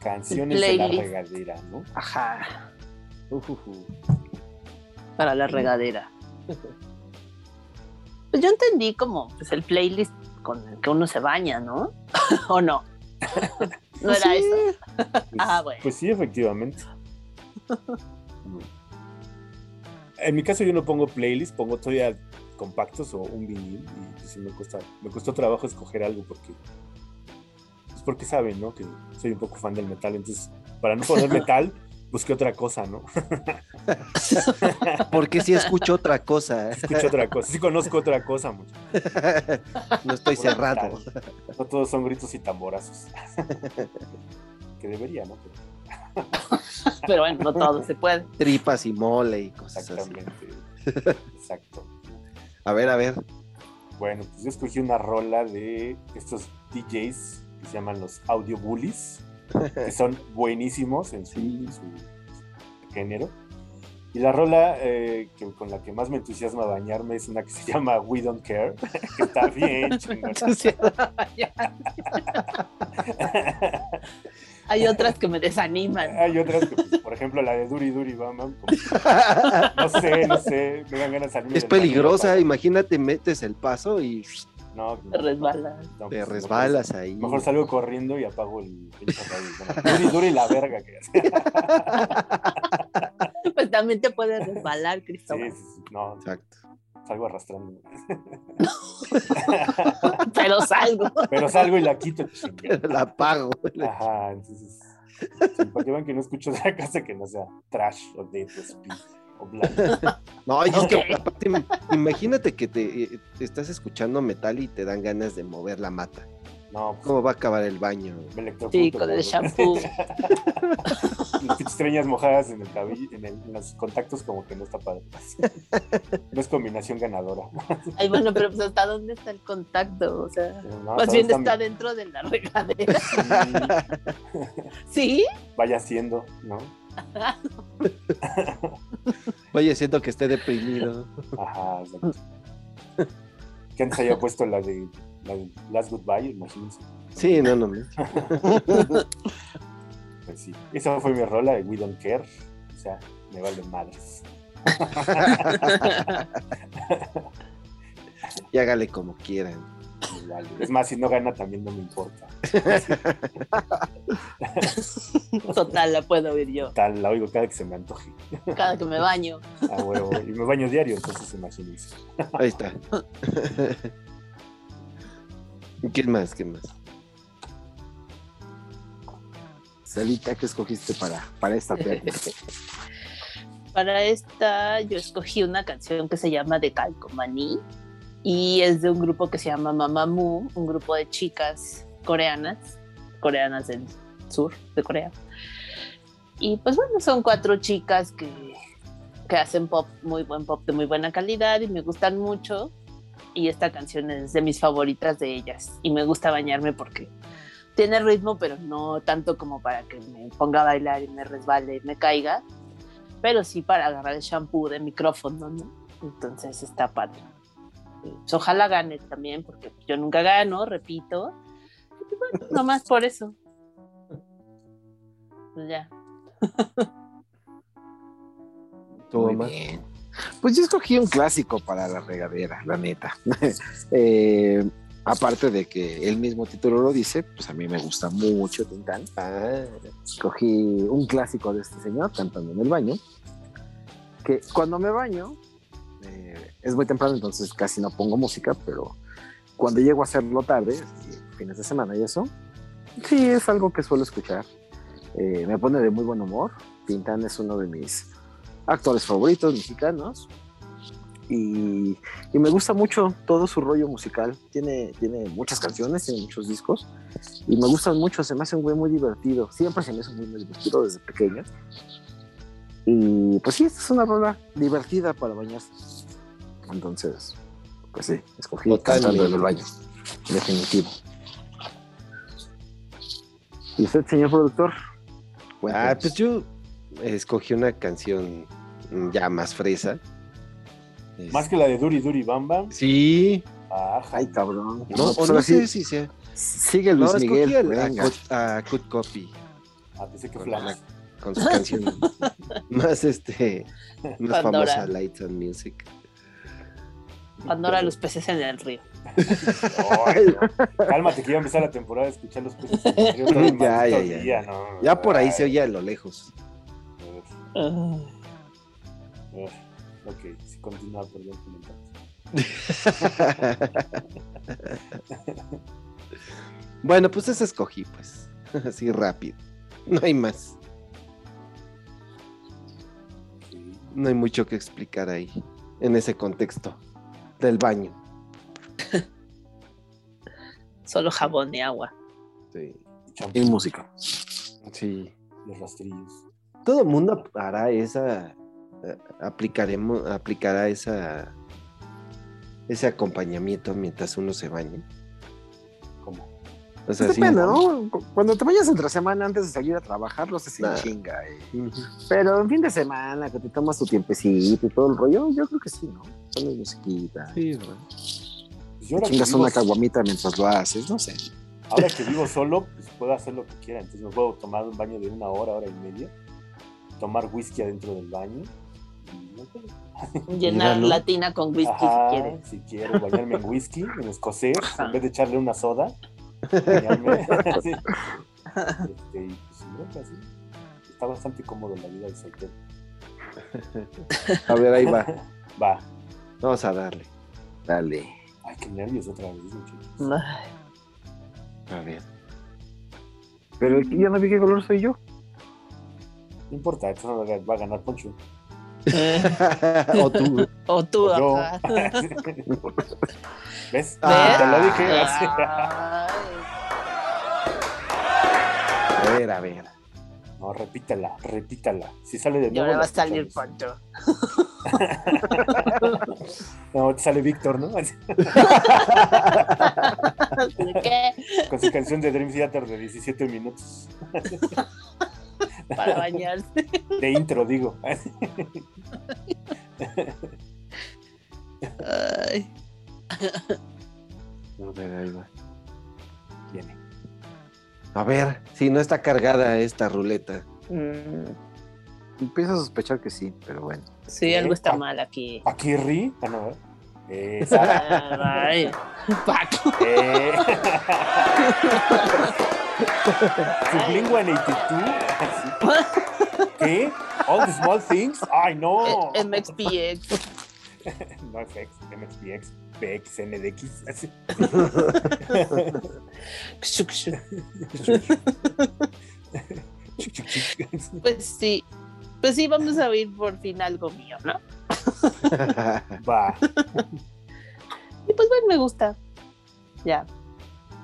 canciones de la Playlist. regadera, ¿no? Ajá, para la regadera. Pues yo entendí como pues, el playlist con el que uno se baña, ¿no? ¿O no? ¿No era Sí. eso? Pues, Ah, bueno. Pues sí, efectivamente. En mi caso yo no pongo playlist, pongo todavía compactos o un vinil y pues sí me cuesta, me costó trabajo escoger algo porque pues porque saben, ¿no? Que soy un poco fan del metal, entonces para no poner metal busqué otra cosa, ¿no? Porque si escucho otra cosa. Escucho otra cosa, sí conozco otra cosa, mucho. no estoy cerrado. No todos son gritos y tamborazos. que debería, ¿no? Pero Pero bueno, no todo se puede. Tripas y mole y cosas así. exactamente. Exacto. A ver, a ver. Bueno, pues yo escogí una rola de estos DJs que se llaman los Audio Bullies, que son buenísimos en su, en su género. Y la rola eh, que, con la que más me entusiasma bañarme es una que se llama We Don't Care, que está bien chingona. Hay otras que me desaniman. Hay otras que, pues, por ejemplo, la de Duri Duri Bam Bam, como- no sé, no sé, me dan ganas de salirme Es peligrosa, imagínate, metes el paso y No, Te resbalas. no, te pues, resbalas ahí. Mejor, salgo corriendo y apago el pinche radio. Duri la verga que hace. Pues también te puedes resbalar, Cristóbal. sí, sí, no, Exacto. salgo arrastrando. Pero salgo. Pero salgo y la quito. La apago. Ajá, entonces. sí, para que vean que no escucho otra cosa que no sea trash o o speed. O. No, y es que aparte, im- imagínate que te, eh, te estás escuchando metal y te dan ganas de mover la mata. No, pues ¿Cómo va a acabar el baño? Sí, con el shampoo. Las treñas mojadas en el cabello, en, el- en los contactos, como que no está padre. No es combinación ganadora. Ay, bueno, pero pues hasta dónde está el contacto, o sea, no, más bien está mi- dentro de la regadera. Sí, ¿Sí? vaya siendo, ¿no? Oye, siento que esté deprimido. Ajá, exacto. Que antes había puesto la de, la de Last Goodbye, imagínense. Sí, no, no. Pues sí. Esa fue mi rola de We Don't Care. O sea, me valen madres. Y hágale como quieran. Me vale. Es más, si no gana también no me importa. Total, la puedo oír yo. Tal, la oigo cada que se me antoje. Cada que me baño. A huevo. Y me baño diario, entonces imagínense. Ahí está. ¿Quién más? ¿Quién más? Salita, ¿qué escogiste para, para esta? Para esta yo escogí una canción que se llama De Calcomaní y es de un grupo que se llama Mamamoo, un grupo de chicas coreanas, coreanas del sur de Corea. Y pues bueno, son cuatro chicas que, que hacen pop, muy buen pop de muy buena calidad y me gustan mucho. Y esta canción es de mis favoritas de ellas y me gusta bañarme porque tiene ritmo, pero no tanto como para que me ponga a bailar y me resbale y me caiga pero sí para agarrar el shampoo de micrófono, ¿no? Entonces está padre. Pues, ojalá gane también, porque yo nunca gano, repito. Y, bueno, nomás por eso. Pues ya. ¿Tu Muy bien. Pues yo escogí un clásico para la regadera, la neta. Eh, aparte de que el mismo título lo dice, pues a mí me gusta mucho Tintán. Ah, Escogí un clásico de este señor cantando en el baño. Que cuando me baño, eh, es muy temprano, entonces casi no pongo música, pero cuando llego a hacerlo tarde, así, fines de semana y eso, sí es algo que suelo escuchar. Eh, me pone de muy buen humor. Tintán es uno de mis actores favoritos mexicanos. Y, y me gusta mucho todo su rollo musical. Tiene, tiene muchas canciones, tiene muchos discos. Y me gustan mucho, se me hace un güey muy divertido. Siempre se me hizo muy, muy divertido desde pequeño. Y pues sí, esta es una rola divertida para bañarse. Entonces, pues sí, escogí cantando en el baño. Definitivo. ¿Y usted, señor productor? Ah, pues yo escogí una canción ya más fresa. Más que la de Duri Duri Bam Bam. Sí, Ajá. Ay, cabrón. no, o pues no sé sí, si sea. Sigue No, Luis escogí Miguel. a, a Cut Copy Ah, pensé que Flash. la- con su canción más este más Pandora. famosa Lights and Music. Pandora los peces en el río. No. Cálmate, que iba a empezar la temporada de escuchar los peces en el río Ya, ya, ya. día, no. Ya por ahí se oye a lo lejos. ugh. Ok, si continúa, perdón, comentarios. bueno, pues esa escogí, pues. Así rápido. No hay más. No hay mucho que explicar ahí. En ese contexto del baño. Solo jabón y agua. Sí. Y música. Sí. los rastrillos. Todo el mundo hará esa. eh, aplicaremos, aplicará esa. Ese acompañamiento mientras uno se baña. O sea, Pues sí. depende, ¿no? Cu- Cuando te vayas entre semana antes de salir a trabajar, lo haces sin Nah. chinga. eh. Pero en fin de semana, que te tomas tu tiempecito y todo el rollo, yo creo que sí, ¿no? Pones musiquita. Sí, ¿verdad? Pues yo Chingas vivo, una caguamita mientras lo haces, no sé. ahora que vivo solo, pues puedo hacer lo que quiera. Entonces me puedo tomar un baño de una hora, hora y media. Tomar whisky adentro del baño. Llenar Míralo. la tina con whisky Ajá, si quieres. si quiero bañarme en whisky, en escocés, en vez de echarle una soda, Este, y pues sin bronca, sí. Está bastante cómodo la vida de soltero. A ver, ahí va. Va. Vamos a darle. Dale. Ay, qué nervios otra vez, muchachos. A ver. Pero yo no vi qué color soy yo. No importa, esto no va a ganar Poncho. o tú. O tú, O yo. ¿Ves? Ah. Te lo dije. Ay. A ver, a ver. No, repítala, repítala. Si sale de nuevo. ahora va a salir. Pancho. No, te sale Víctor, ¿no? ¿De qué? Con su canción de Dream Theater de 17 minutos. Para bañarse. De intro, digo. Ay. A ver, ahí va. Viene. A ver, si no está cargada esta ruleta. Mm, Empiezo a sospechar que sí, pero bueno. Sí, algo está mal aquí. Aquí ri. Ah, no. ¿eh? Eh, Sara. Ay, Paco. Eh. Sublingual 82. ¿Qué? All the small things. Ay, no. Eh, MXPX. No FX, MXPX, PX, NDX. así. Pues sí. Pues sí, vamos a oír por fin algo mío, ¿no? Va. Y pues bueno, me gusta. Ya.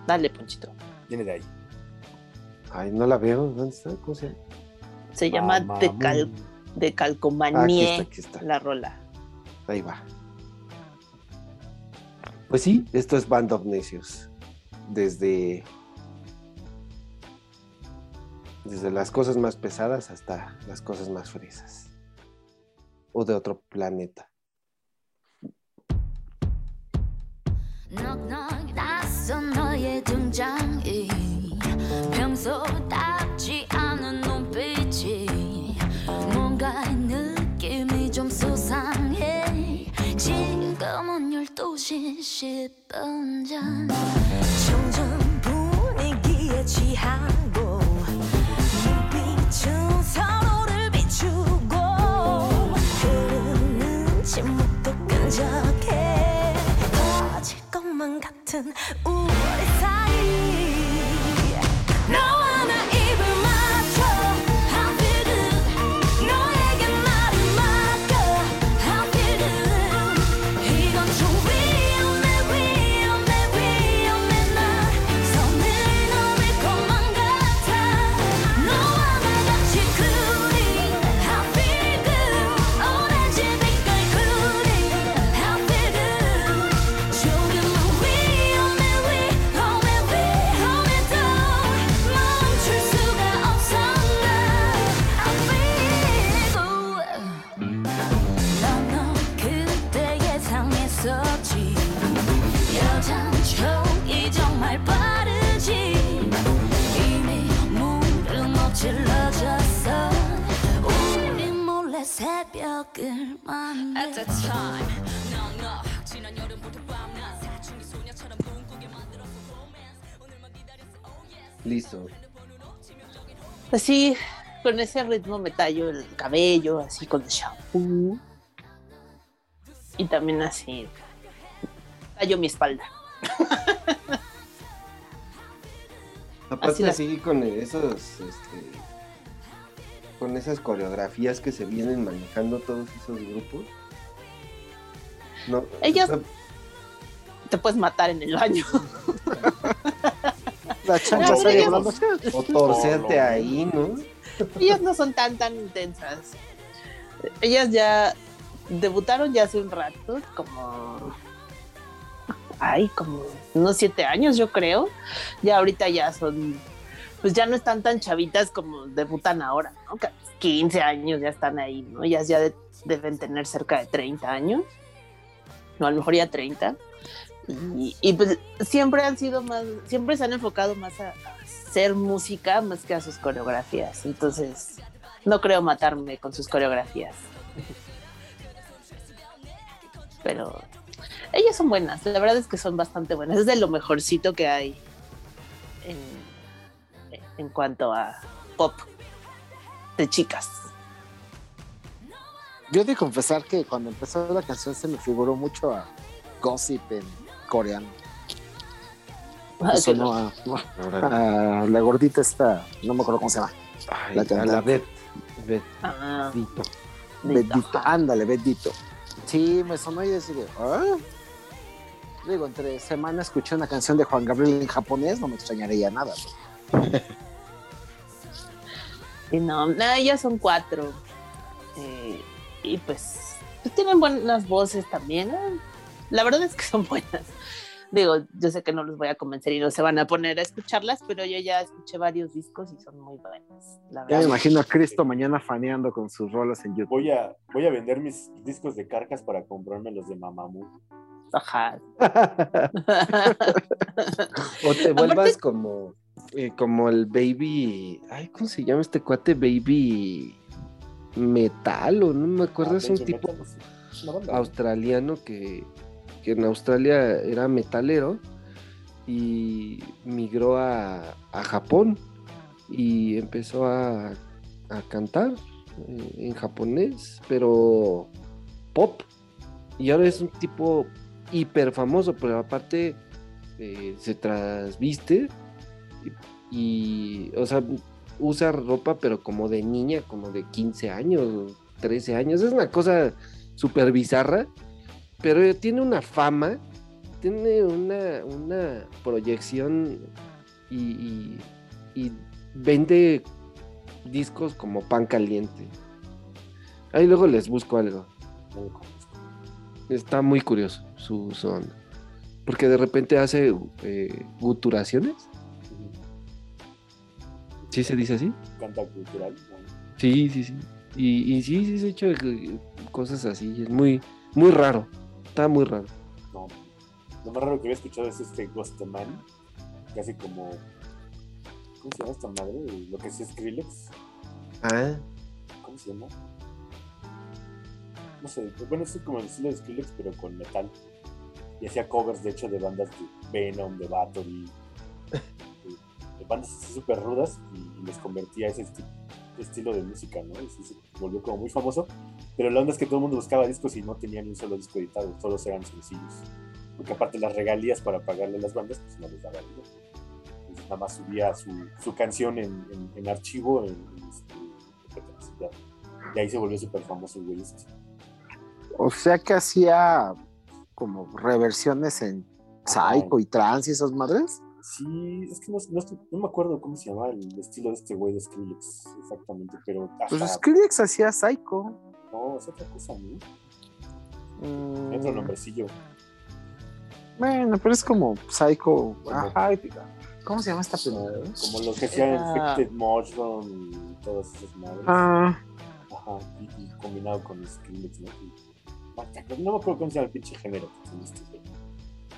Dale, Ponchito. Viene de ahí. Ay, no la veo. ¿Dónde está? ¿Cómo se llama? Se llama Mamamoo. de, cal, de Ah, aquí calcomanie está, aquí está. la rola. Ahí va. Pues sí, esto es Band of Necios. Desde. Desde las cosas más pesadas hasta las cosas más fresas. O de otro planeta. 넉넉 낯선 너의 등장이 평소답 12시 10분 전 분위기에 취하고 눈빛은 서로를 비추고 흐르는 침묵도 끈적해 터질 것만 같은 우리 사 Listo. Así, con ese ritmo me tallo el cabello, así con el shampoo. Y también así, tallo mi espalda. Aparte Así la- así con esos, este, con esas coreografías que se vienen manejando todos esos grupos. No, Ellos- Te puedes matar en el baño. La chancha No, o torcerte ahí, ¿no? Ellas no son tan, tan intensas. Ellas ya debutaron ya hace un rato, como. Ay, como unos siete años, yo creo. Ya ahorita ya son. Pues ya no están tan chavitas como debutan ahora, ¿no? Que a los 15 años ya están ahí, ¿no? Ya de- deben tener cerca de 30 años. No, a lo mejor ya 30. Y, y, pues siempre han sido más, siempre se han enfocado más a, a hacer música más que a sus coreografías. Entonces, no creo matarme con sus coreografías. Pero ellas son buenas, la verdad es que son bastante buenas. Es de lo mejorcito que hay en, en cuanto a pop de chicas. Yo he de confesar que cuando empezó la canción se me figuró mucho a Gossip en coreano. Ah, Sonó a, a la gordita esta, no me acuerdo cómo se llama. Ay, La a cantante. la Bet. Bet, Ah. Bedito, ándale, Bedito. Sí, me sonó y decir, ¿ah? Digo, entre semana escuché una canción de Juan Gabriel en japonés, no me extrañaría nada. Y no, nada, ya son cuatro. Eh, y pues, pues tienen buenas voces también. ¿eh? La verdad es que son buenas. Digo, yo sé que no los voy a convencer y no se van a poner a escucharlas, pero yo ya escuché varios discos y son muy buenas. La Ya me imagino a Cristo mañana faneando con sus rolas en YouTube. Voy a, voy a vender mis discos de carcas para comprarme los de Mamamoo. Ajá. O te Aparte- vuelvas como, eh, como el baby. Ay, ¿cómo se llama este cuate? Baby Metal, o no me acuerdo, Ah, es un tipo Metal, australiano que, que en Australia era metalero y migró a, a Japón y empezó a, a cantar eh, en japonés, pero pop. Y ahora es un tipo hiper famoso, pero aparte eh, se trasviste y, o sea, usa ropa, pero como de niña, como de 15 años, 13 años. Es una cosa súper bizarra, pero tiene una fama, tiene una, una proyección y, vende discos como pan caliente. Ahí luego les busco algo. Está muy curioso su, su onda. Porque de repente hace eh, guturaciones. ¿Sí se dice así? Canta cultural. ¿no? Sí, sí, sí. Y, y sí, sí se ha hecho eh, cosas así. Es muy, muy raro. Está muy raro. No. Lo más raro que había escuchado es este Ghost Man. Casi como. ¿Cómo se llama esta madre? Lo que sí es Skrillex. Ah, ¿Cómo se llama? No sé. Bueno, es como el estilo de Skrillex, pero con metal. Y hacía covers, de hecho, de bandas de Venom, de Bathory. Bandas así súper rudas. Y, les convertía ese esti- estilo de música, ¿no? Y se volvió como muy famoso. Pero la onda es que todo el mundo buscaba discos y no tenía ni un solo disco editado. Todos eran sencillos. Porque aparte las regalías para pagarle a las bandas, pues no les daba dinero. Nada más subía su, canción en, archivo, en, este, y ahí se volvió súper famoso el güey. O sea que hacía como reversiones en Psycho y Trance y esas madres. Sí, es que no, no me acuerdo cómo se llamaba el estilo de este güey de Skrillex exactamente, pero Pues ajá, Skrillex hacía Psycho. no, es otra cosa, ¿no? Mm, Otro nombrecillo. Bueno, pero es como Psycho. Ajá. ¿Cómo se llama esta película? como los que hacían Era- Infected Mushroom y todas esas madres. Ah, Ajá, y, y combinado con Skrillex, ¿no? Y- no me acuerdo cómo se llama el pinche género. que tiene este.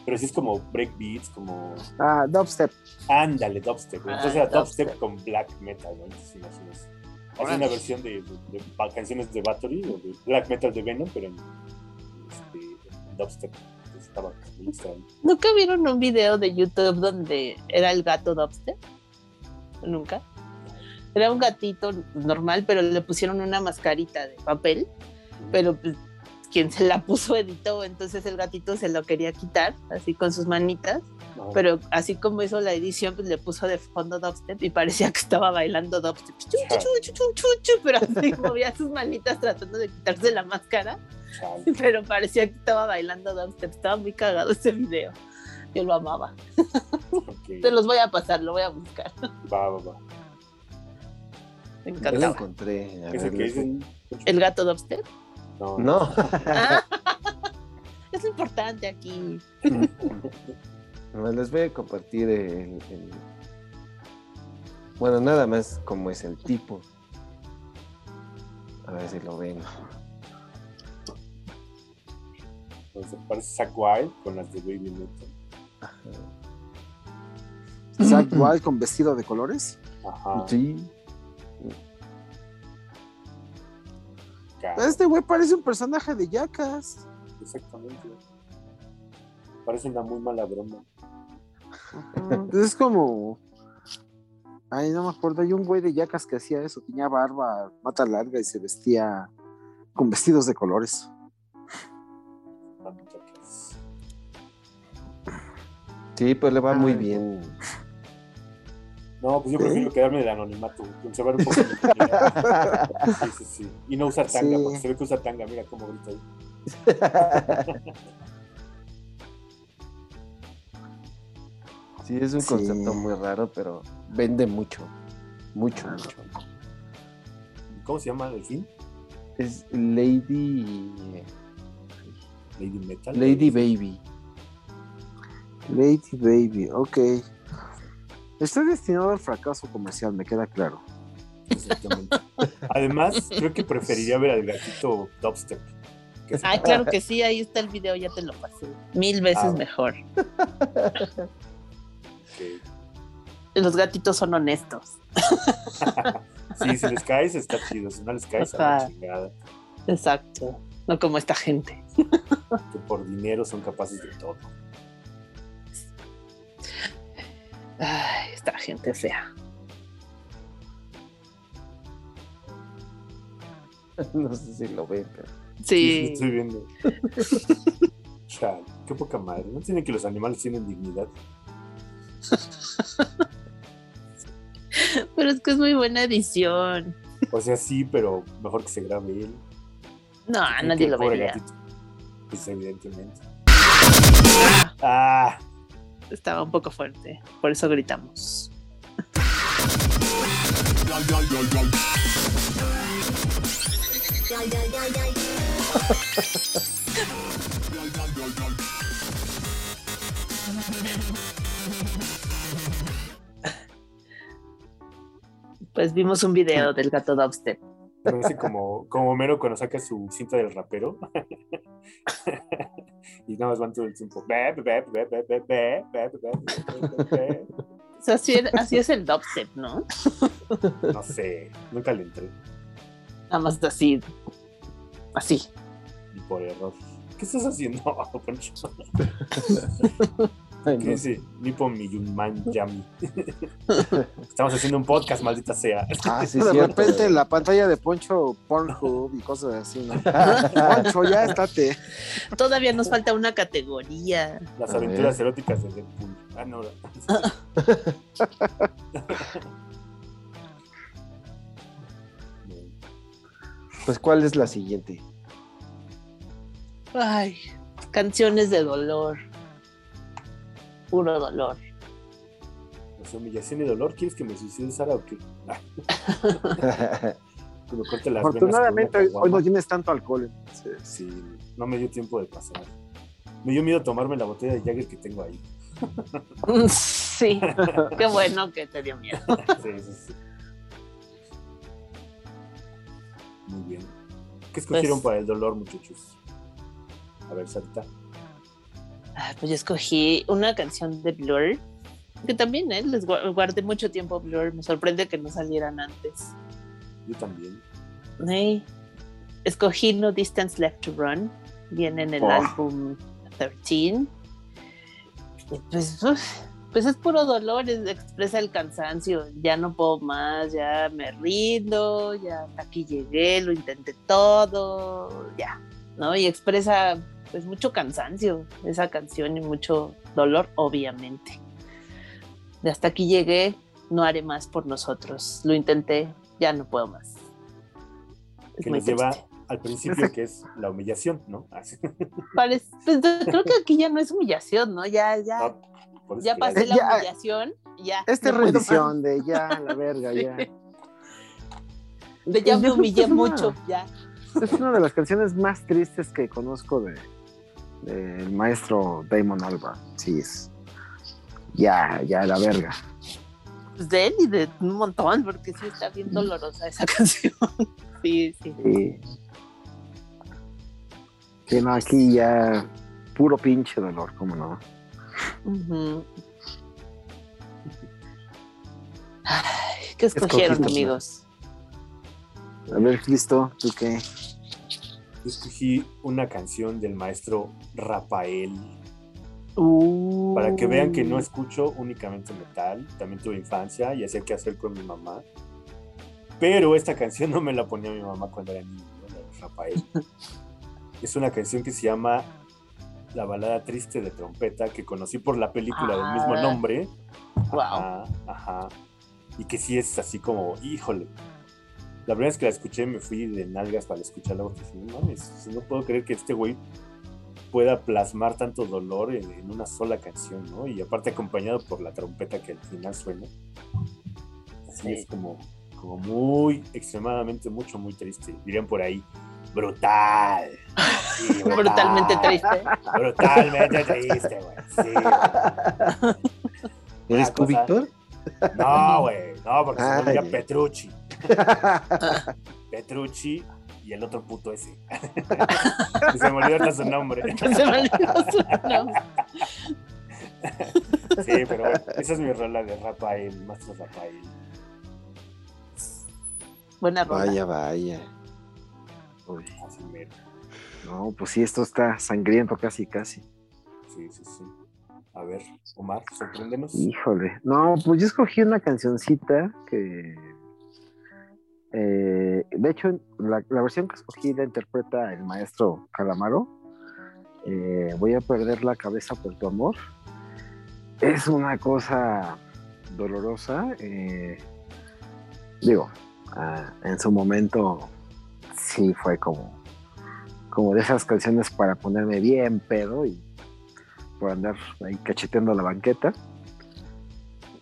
Pero sí es como breakbeats, como. ah, Dubstep. Ándale, dubstep. güey. Entonces Ah, era dubstep dubstep. con black metal, ¿no? Entonces imaginas. Hace una versión de, de- de ba- canciones de Battery o de black metal de Venom, pero en, este, en dubstep. Entonces estaba muy extraño. ¿Nunca vieron un video de YouTube donde era el gato Dubstep? Nunca. Era un gatito normal, pero le pusieron una mascarita de papel, pero pues, quien se la puso editó, entonces el gatito se lo quería quitar, así con sus manitas, Ajá. pero así como hizo la edición, pues le puso de fondo dubstep y parecía que estaba bailando dubstep, pero así movía sus manitas tratando de quitarse la máscara, pero parecía que estaba bailando dubstep, estaba muy cagado ese video, yo lo amaba. ok. Te los voy a pasar, lo voy a buscar. Va, va, va. Me ya lo encantaba. encontré. A ¿Es ver, el que les- dicen? ¿El gato dubstep? No. No, Ah, es importante aquí. les voy a compartir el, el- Bueno, nada más como es el tipo. A ver si lo ven. Entonces, parece Zack Wild con las de Baby Metal. Zack Wild con vestido de colores. Ajá. Sí. Este güey parece un personaje de Jackass. Exactamente. Parece una muy mala broma. Es como. Ay, no me acuerdo. Hay un güey de Jackass que hacía eso. Tenía barba, mata larga y se vestía con vestidos de colores. Sí, pues le va muy Ay. bien. No, pues yo prefiero quedarme del anonimato, conservar un poco mi. Sí, sí, sí. Y no usar tanga, Sí. porque se ve que usa tanga, mira cómo grita ahí. Sí, es un Sí. concepto muy raro, pero vende mucho. Mucho, mucho. ¿Cómo se llama el fin? Es Lady. Lady Metal. Lady Baby. Lady Baby, ok. Estoy destinado al fracaso comercial, me queda claro. Exactamente. Además, creo que preferiría ver al gatito Dubstep. que Ay, claro que sí, ahí está el video, ya te lo pasé. Mil veces Ah. mejor. Los gatitos son honestos. Sí, si les caes está chido, si no les caes a la chingada. Exacto. No como esta gente. Que por dinero son capaces de todo. Ay, esta gente fea. No sé si lo ven, pero. Sí. Estoy viendo. Chale, qué poca madre. ¿No tienen que los animales tienen dignidad? Pero es que es muy buena edición. O sea, sí, pero mejor que se grabe él. No, nadie lo vería. Pues evidentemente. Ah, Ah, estaba un poco fuerte. Por eso gritamos. Pues vimos un video del gato dubstep. como, como Homero cuando saca su cinta del rapero. y nada más van todo el tiempo. Así, es, así es el dubstep, ¿no? No sé, nunca le entré. Nada más así. Así. Y por error. ¿Qué estás haciendo, Poncho? Ay, ¿Qué no dice? Nippon Miyunman Yami. Estamos haciendo un podcast, maldita sea. Ah, sí, de cierto. repente la pantalla de Poncho, Pornhub y cosas así, ¿no? Poncho, ya estate. Todavía nos falta una categoría. Las A aventuras eróticas de Deadpool. Ah, no. Pues, ¿cuál es la siguiente? Ay, canciones de dolor. Puro dolor. Pues, humillación y dolor. ¿Quieres que me suicide, Sara, o qué? Que me corte las Afortunadamente una hoy, hoy no tienes tanto alcohol. entonces, Sí, no me dio tiempo de pasar. Me dio miedo tomarme la botella de Jagger que tengo ahí. Sí, qué bueno que te dio miedo. Sí, sí, sí. Muy bien. ¿Qué escogieron Pues- para el dolor, muchachos? A ver, Sarita. Ay, pues yo escogí una canción de Blur, que también ¿eh? les gua- guardé mucho tiempo Blur. Me sorprende que no salieran antes. Yo también. Escogí No Distance Left to Run, viene en el Oh. álbum 13. Y pues, uf, pues es puro dolor, es- expresa el cansancio. Ya no puedo más, ya me rindo, ya hasta aquí llegué, lo intenté todo, ya, ¿no? Y expresa pues mucho cansancio esa canción y mucho dolor, obviamente. De hasta aquí llegué, no haré más por nosotros. Lo intenté, ya no puedo más. Es Que nos lleva al principio, que es la humillación, ¿no? Parece- pues, creo que aquí ya no es humillación, ¿no? Ya, ya, Ah, ya pasé Eh, la ya- humillación, ya. Esta es no rendición de ya, la verga, ya. De ya me humillé mucho, ya. Es una de las canciones más tristes que conozco de del maestro Damon Albarn. Sí, es. Ya, ya, la verga. Pues de él y de un montón, porque sí está bien dolorosa esa canción. Sí, sí. Sí. Sí, no, aquí ya puro pinche dolor, cómo no. Ay, ¿Qué escogieron, amigos? A ver, Cristo, ¿tú qué? Yo escogí una canción del maestro Rafael. Uh. Para que vean que no escucho únicamente metal, también tuve infancia y hacía que hacer con mi mamá. Pero esta canción no me la ponía mi mamá cuando era niño, ¿no? Rafael. es una canción que se llama La balada triste de trompeta, que conocí por la película del mismo Ah. nombre. Wow. Ajá, ajá. y que sí es así como, híjole. La primera vez que la escuché me fui de nalgas para escucharla porque dije, no mames, no puedo creer que este güey pueda plasmar tanto dolor en, en una sola canción, ¿no? Y aparte acompañado por la trompeta que al final suena. Así Sí. es como, como muy, extremadamente, mucho, muy triste. Dirían por ahí, brutal. Sí, brutal. Brutalmente triste. Brutalmente triste, güey. Sí, güey. ¿Eres tú, cosa- Víctor? No, güey. No, porque se llama Petrucci. Petrucci y el otro puto ese. Se me olvidó hasta su nombre. Se me olvidó su nombre. Sí, pero bueno, esa es mi rola de Rafael, Maestro Rafael. Buena rola. Vaya, vaya. Uy, no, pues sí, esto está sangriento casi, casi. Sí, sí, sí. A ver, Omar, sorpréndenos. Híjole. No, pues yo escogí una cancioncita que. Eh, de hecho, la, versión que escogí la interpreta el maestro Calamaro. Eh, voy a perder la cabeza por tu amor. Es una cosa dolorosa. eh, digo, ah, en su momento sí fue como, como de esas canciones para ponerme bien pedo y por andar ahí cacheteando la banqueta.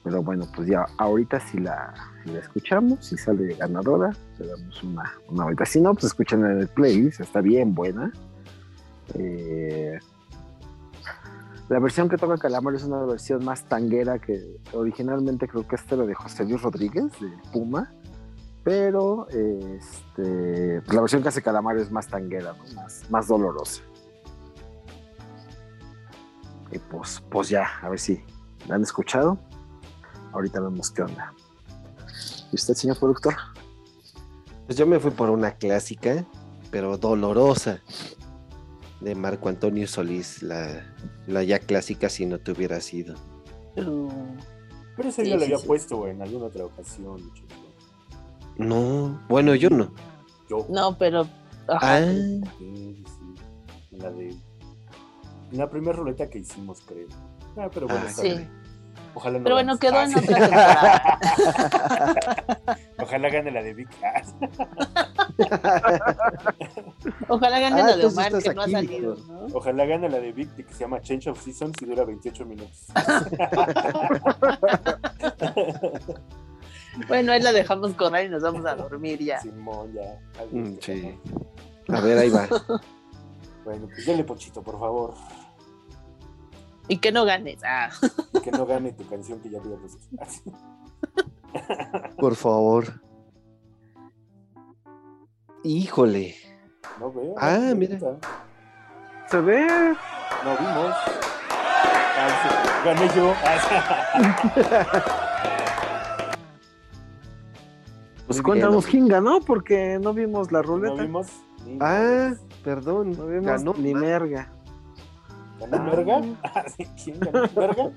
Pero bueno, pues ya ahorita si la, la escuchamos, si sale ganadora, le damos una, una vuelta. Si no, pues escuchen en el playlist, está bien buena. Eh, la versión que toca Calamaro es una versión más tanguera que originalmente creo que esta era de José Luis Rodríguez, de Puma. Pero este, la versión que hace Calamaro es más tanguera, más, más dolorosa. Y pues, pues ya, a ver si la han escuchado. Ahorita vemos qué onda. ¿Y usted, señor productor? Pues yo me fui por una clásica, pero dolorosa, de Marco Antonio Solís, la, la ya clásica si no te hubiera sido. Uh, Pero ese Sí, ya lo sí, había sí. puesto en alguna otra ocasión. No, bueno, yo no. Yo. no, pero. ajá, Ah, la de. La primera ruleta que hicimos, creo. Ah, pero bueno, Ah, está sí. bien. Ojalá no Pero bueno, quedó Ah, en sí. otra temporada. Ojalá gane la de Vic. Ah, Ojalá gane Ah, la de Omar, que no ha salido. Ojalá gane la de Vic, que se llama Change of Seasons y dura 28 minutos. Bueno, ahí la dejamos correr y nos vamos a dormir ya. Simón, ya. Adiós, Mm, sí. a ver, ahí va. Bueno, pues dale pochito, por favor. Y que no ganes. Ah. Que no gane tu canción que ya puesto. Por favor. Híjole. No veo. Ah, no mira. Se ve. No vimos. Ah, sí, Gané yo. Pues Muy cuéntanos quién ganó, porque no vimos la No ruleta. vimos. Ni Ah, perdón. No vimos Ganó. ni merga. ¿Ganó Merga? Ah, sí, ¿Quién ganó Merga?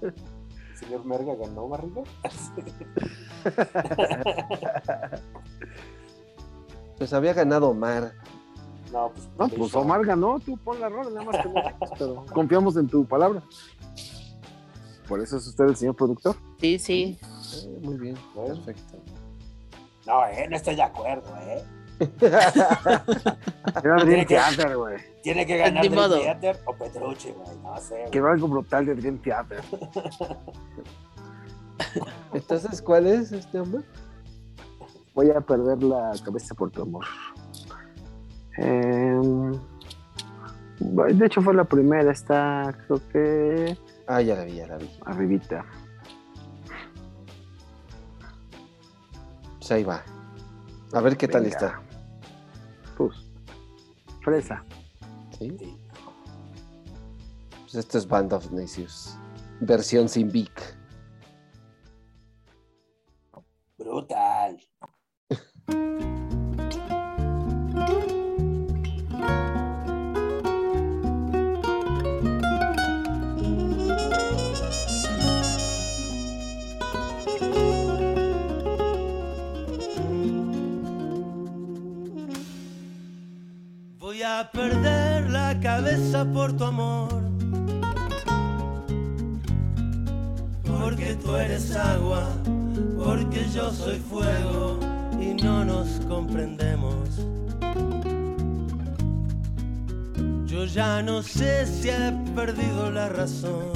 ¿El señor Merga ganó Barriga? Pues había ganado Omar. No, pues. No, pues Omar ganó, tú pon la rola, nada más que no pero confiamos en tu palabra. Por eso es usted el señor productor. Sí, sí. Eh, muy bien, Bueno. perfecto. No, eh, no estoy de acuerdo, eh. Tiene que- Theater, güey. Tiene que ganar Dream modo. Theater o Petrucci, güey. No sé. Que güey. va algo brutal de Dream Theater. Entonces, ¿cuál es este hombre? Voy a perder la cabeza por tu amor. Em, de hecho fue la primera, está creo que Ah, ya la vi, ya la vi. arribita. Pues ahí va. A ver qué tal está. Pues, fresa. ¿Sí? Pues esto es Band of Necios. Versión sin Vic. Brutal. A perder la cabeza por tu amor. porque tú eres agua, porque yo soy fuego y no nos comprendemos. Yo ya no sé si he perdido la razón.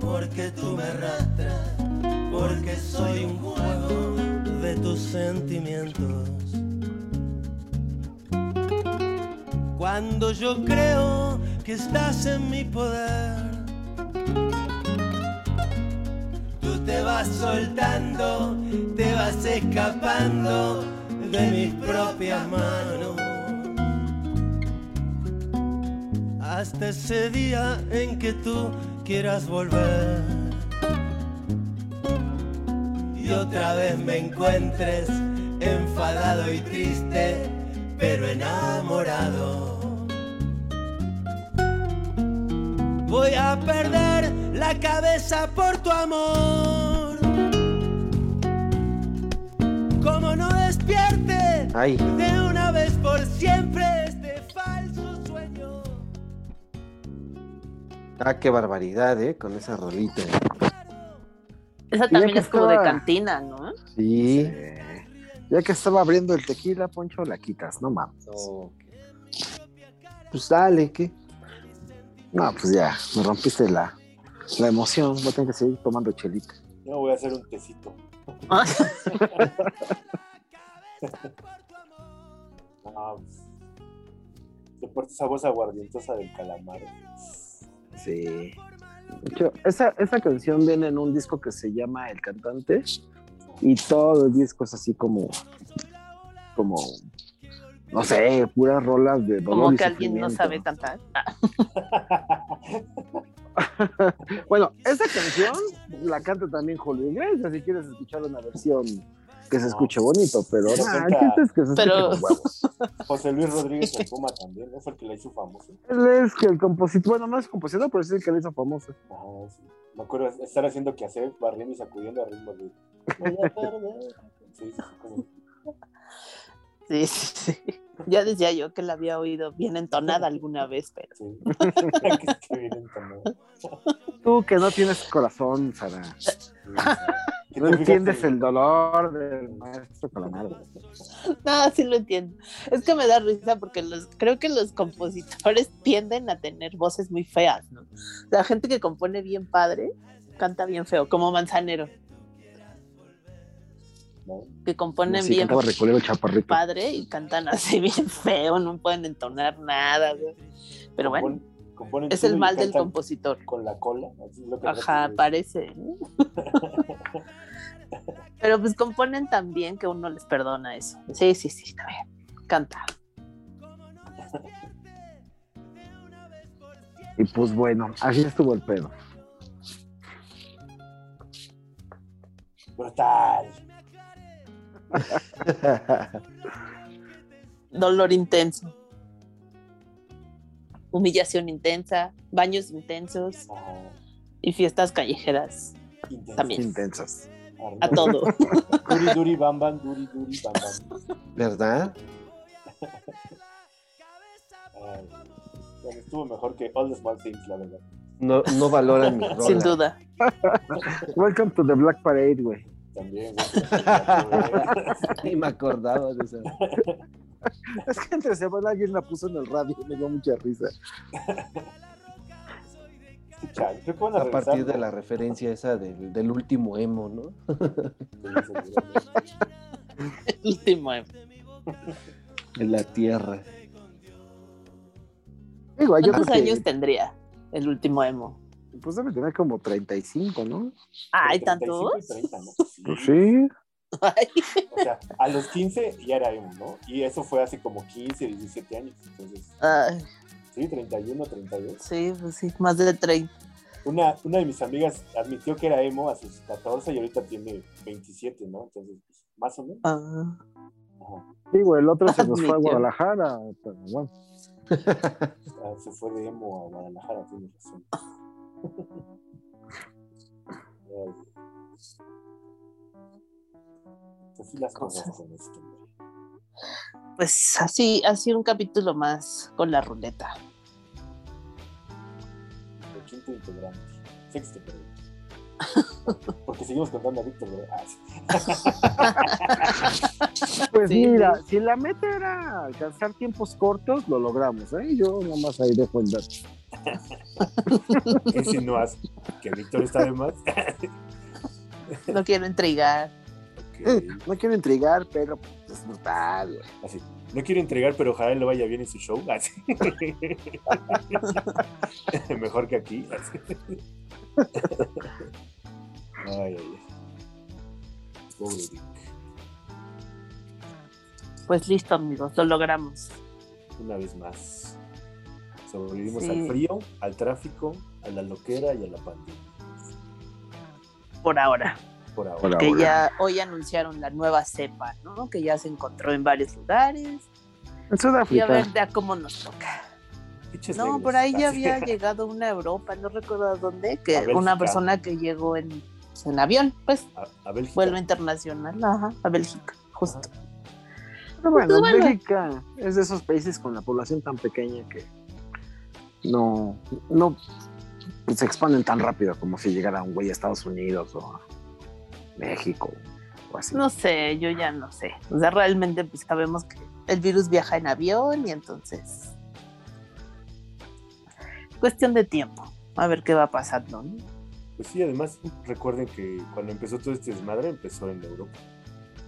Porque tú me arrastras, porque soy un juego de tus sentimientos. Cuando yo creo que estás en mi poder, tú te vas soltando, te vas escapando de mis propias manos. Hasta ese día en que tú quieras volver y otra vez me encuentres enfadado y triste, pero enamorado. Voy a perder la cabeza por tu amor. Como no despierte Ay, de una vez por siempre este falso sueño. ah, qué barbaridad, ¿eh? Con esa rolita. Esa también es como de cantina, ¿no? Sí. Ya que estaba abriendo el tequila, Poncho, la quitas, no mames. Pues dale, ¿qué? No, pues ya, me rompiste la, la emoción. Voy a tener que seguir tomando chelita. Yo voy a hacer un tecito. No, pues, de por esa voz aguardientosa del calamar. Sí. Esa, esa canción viene en un disco que se llama El Cantante y todo el disco es así como, como, no sé, puras rolas de dolor Como y que alguien no sabe cantar. Ah, Bueno, esa canción la canta también Julio Iglesias, si quieres escuchar una versión que se escuche bonito, pero chiste es que se Pero- escuche con huevos. José Luis Rodríguez el Puma también, ¿no? Fue el que la hizo famoso. Él es que el compositor, bueno, no es compositor, pero es el que le hizo famoso. Ajá, sí. Me acuerdo de estar haciendo que hacer, barriendo y sacudiendo a ritmo de. Sí, sí, sí, Ya decía yo que la había oído bien entonada alguna vez, pero sí. que. Tú que no tienes corazón, Sara. No entiendes el dolor del maestro Calamar. no, sí lo entiendo. Es que me da risa porque los, creo que los compositores tienden a tener voces muy feas, ¿no? La gente que compone bien padre canta bien feo, como Manzanero, ¿no? que componen Sí, bien padre y cantan así bien feo, no pueden entonar nada. Pero bueno, componen es el mal del compositor. Con la cola. así es lo que Ajá, parece. parece. ¿no? Pero pues componen tan bien que uno les perdona eso. Sí, sí, sí, está bien. Canta. Y pues bueno, así estuvo el pedo. Brutal. Dolor intenso. Humillación intensa, baños intensos y fiestas callejeras. Intenso. También. Intensas. A todo. Duri, duri, bam, bam, duri, duri, bam, bam. ¿Verdad? Ay, bueno, estuvo mejor que All the Small Things, la verdad. No, no valoran mi rola. Sin duda. Welcome to the Black Parade, güey. También. güey. Ni me acordaba de esa. Es que entre semana alguien la puso en el radio y me dio mucha risa. Chale, creo que van a, A partir regresar, de la referencia esa del, del último emo, ¿no? seguramente. Último. eh. En la tierra. Digo, yo ¿Cuántos que, años tendría el último emo? Pues debe tener como 35, ¿no? ¿Hay 35 tantos? y 30, ¿no? Sí. Pues sí. Ay, O sea, a los 15 ya era emo, ¿no? Y eso fue hace como 15, 17 años. Entonces, ay, sí, 31, 32. sí, pues sí, más de 30. Una, una de mis amigas admitió que era emo a sus 14 y ahorita tiene 27, ¿no? Entonces, pues, más o menos. Ah, Ajá. Digo, el otro se nos fue a. Guadalajara, pero bueno. Ah, Se fue de emo a Guadalajara, tienes razón. Así las cosas con pues así, así un capítulo más con la ruleta. ¿De quién quinto integrante. Sexto, perdón. Porque seguimos contando a Víctor. Ah, sí. Pues Sí. mira, si la meta era alcanzar tiempos cortos, lo logramos, ¿eh? Yo nada más ahí dejo el dato. ¿Qué insinúas? ¿Que Víctor está de más? No quiero intrigar. Ok. No quiero intrigar, pero es brutal. Así. No quiero entregar, pero ojalá le vaya bien en su show. Así. Mejor que aquí. Así. Ay, ay, ay. Pobre Vic. Pues listo, amigos, lo logramos. Una vez más. Sobrevivimos Sí. al frío, al tráfico, a la loquera y a la pandemia. Por ahora. Por ahora. Por Que ahora. ya hoy anunciaron la nueva cepa, ¿no? Que ya se encontró en varios lugares. En Y a Sudáfrica. ver ya cómo nos toca. No, negros. por ahí ya había llegado una Europa, no recuerdo a dónde, que una persona que llegó en, en avión, pues, A, a Bélgica. vuelo internacional, ajá, a Bélgica, justo. Pero bueno, Pues bueno. Bélgica es de esos países con la población tan pequeña que no, no se expanden tan rápido como si llegara un güey a Estados Unidos o a México o así. No sé, yo ya no sé. O sea, realmente pues sabemos que el virus viaja en avión y entonces... Cuestión de tiempo. A ver qué va pasando, ¿no? Pues sí, además recuerden que cuando empezó todo este desmadre empezó en Europa.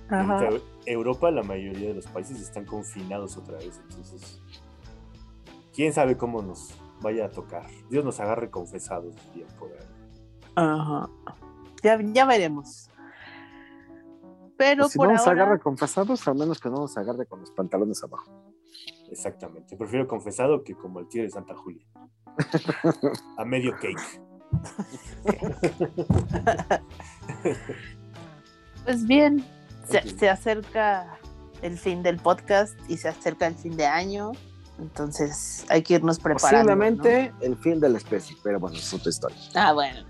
Ajá. Europa, la mayoría de los países están confinados otra vez. Entonces, quién sabe cómo nos vaya a tocar. Dios nos agarre confesados bien por ahí. Ajá. Ya, ya veremos. Pero Pues si por no nos ahora... agarre confesados, al menos que no nos agarre con los pantalones abajo. Exactamente. Prefiero confesado que como el tío de Santa Julia. A medio cake. Pues bien, se, acerca el fin del podcast y se acerca el fin de año. Entonces hay que irnos preparando. Posiblemente el fin de la especie, pero bueno, es otra historia. Ah, bueno.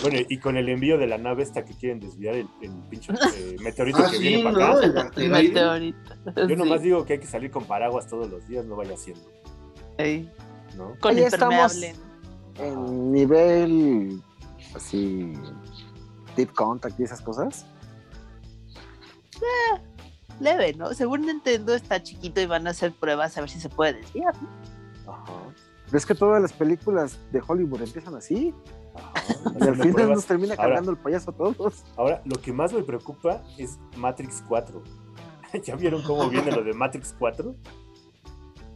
Bueno, y con el envío de la nave esta que quieren desviar el, el pinche eh, meteorito Ah, que sí, viene ¿no? para acá. El asteroide. Meteorito. Yo Sí. nomás digo que hay que salir con paraguas todos los días, no vaya siendo, Ey, ¿no? Con Ahí impermeable. estamos. En nivel así, deep contact y esas cosas. Leve, ¿no? Según Nintendo está chiquito y van a hacer pruebas a ver si se puede desviar. ¿no? Ajá. ¿Ves que todas las películas de Hollywood empiezan así? ajá. Y al final pruebas. nos termina Ahora- cargando el payaso a todos. Ahora, lo que más me preocupa es Matrix 4. ¿Ya vieron cómo viene lo de Matrix 4?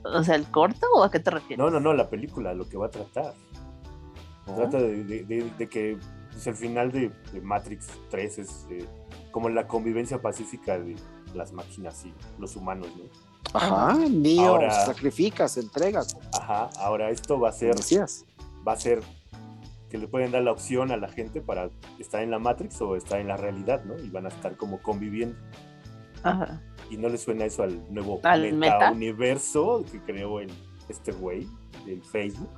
O sea, ¿el corto o a qué te refieres? No, no, no, la película, lo que va a tratar. ¿No? Trata de, de- de- de que pues, el final de, de Matrix 3 es eh, como la convivencia pacífica de las máquinas y los humanos, ¿no? Ajá, Ahora- se sacrifica, se entrega, Ajá, ahora esto va a ser, va a ser que le pueden dar la opción a la gente para estar en la Matrix o estar en la realidad, ¿no? Y van a estar como conviviendo. Ajá. Y no le suena eso al nuevo ¿Al meta, meta? universo que creó el, este güey del Facebook.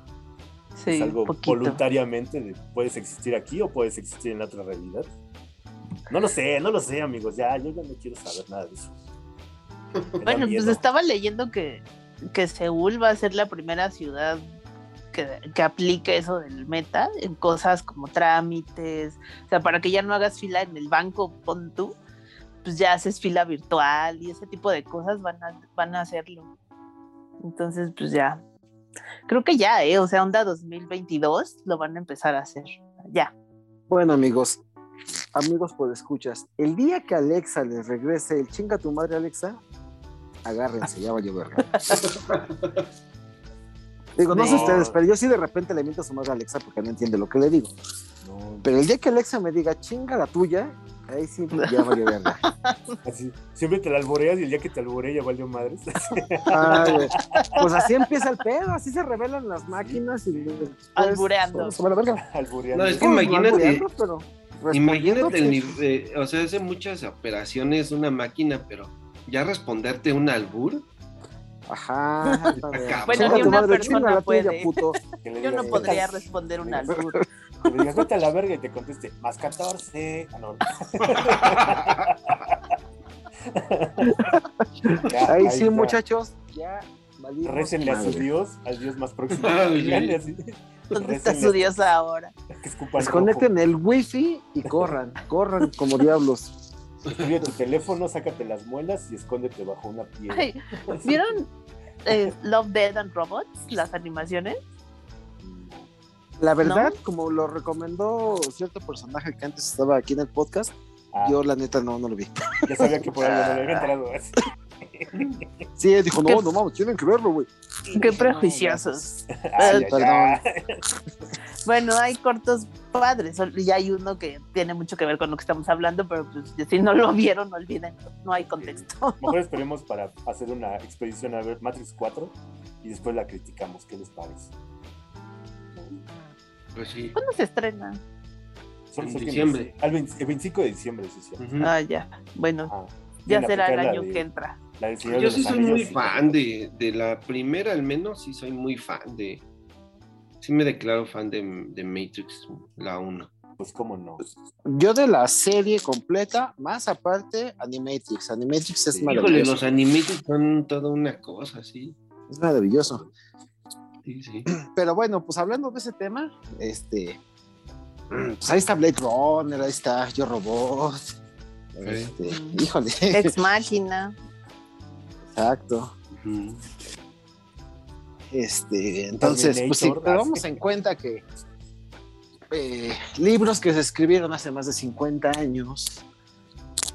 Sí, es algo poquito. voluntariamente de puedes existir aquí o puedes existir en la otra realidad. No lo sé, no lo sé, amigos. Ya, yo ya no quiero saber nada de eso. Bueno, pues estaba leyendo que, que Seúl va a ser la primera ciudad que, que aplique eso del meta en cosas como trámites, o sea, para que ya no hagas fila en el banco, pon tú, pues ya haces fila virtual y ese tipo de cosas van a, van a hacerlo. Entonces, pues ya, creo que ya, ¿eh? O sea, onda 2022 lo van a empezar a hacer, ya. Bueno, amigos, amigos por escuchas, el día que Alexa les regrese el chinga tu madre, Alexa, agárrense, ya va a llover. Digo, no sé No. ustedes, pero yo sí de repente le miento a su madre a Alexa porque no entiende lo que le digo. No, Pero el día que Alexa me diga chinga la tuya, ahí sí ya va a llover. así, siempre te la alboreas y el día que te alborea ya valió madres. Ay, pues así empieza el pedo, así se revelan las máquinas y después Albureando. se a verga. No, es que imagínate- pero Imagínate el nivel, eh, o sea, hace muchas operaciones una máquina, pero ya responderte un albur, Ajá. Bueno, ni una persona puede. puto. Yo no podría "Vete al- responder un albur. Que le digas, vete a la verga y te conteste, más 14. Ah, no. Ya, Ahí sí, está. muchachos, ya Récenle a su. Dios, al Dios más próximo. ¿Dónde está su Dios ahora? Desconecten el wifi y corran, corran como diablos. Estudia tu teléfono, sácate las muelas y escóndete bajo una piedra. Ay, ¿Vieron eh, Love, Dead and Robots? Las animaciones. La verdad, como lo recomendó cierto personaje que antes estaba aquí en el podcast, Ah, yo la neta no, no lo vi. ya sabía que por algo no le había entrado así. Sí, él dijo, ¿Qué? no, no mames, tienen que verlo, güey. Qué prejuiciosos. Ay, perdón. Bueno, hay cortos padres. Y hay uno que tiene mucho que ver con lo que estamos hablando, pero pues, si no lo vieron, no olviden. No hay contexto. Mejor esperemos para hacer una expedición a ver Matrix 4 y después la criticamos. ¿Qué les parece? Pues sí. ¿Cuándo se estrena? Solo En sé que diciembre. Al 20 el 25 de diciembre, sí, sí. Ujú. Ah, ya. Bueno, Ajá. ya será el año de- que entra. Yo sí soy muy sí. fan de, de la primera, al menos, sí soy muy fan de. Sí me declaro fan de, de Matrix, la 1. Pues cómo no. Yo de la serie completa, más aparte, Animatrix. Animatrix es Sí. Híjole, maravilloso. los animated son toda una cosa, sí. Es maravilloso. Sí, sí. Pero bueno, pues hablando de ese tema, este. Pues ahí está Blade Runner, ahí está Yo Robot. Este, híjole. Ex Máquina. Exacto. Este, entonces, pues vamos sí. en cuenta que eh, libros que se escribieron hace más de 50 años,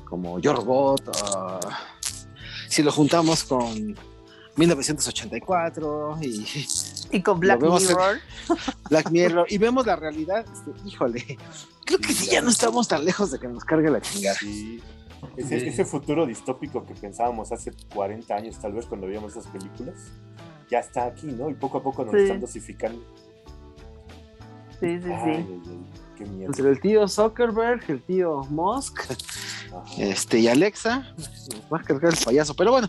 como Yo Robot, ah, si lo juntamos con 1984 y Y con Black Mirror. Black Mirror y vemos la realidad, este, híjole, creo que sí ya no estamos tan lejos de que nos cargue la chingada. Sí. Ese, Sí. ese futuro distópico que pensábamos hace 40 años, tal vez, cuando veíamos esas películas, ya está aquí, ¿no? Y poco a poco nos Sí. están dosificando. Sí, sí, Ay, sí. qué miedo. Entre el tío Zuckerberg, el tío Musk, Ajá. este, y Alexa, nos va a cargar el payaso, pero bueno,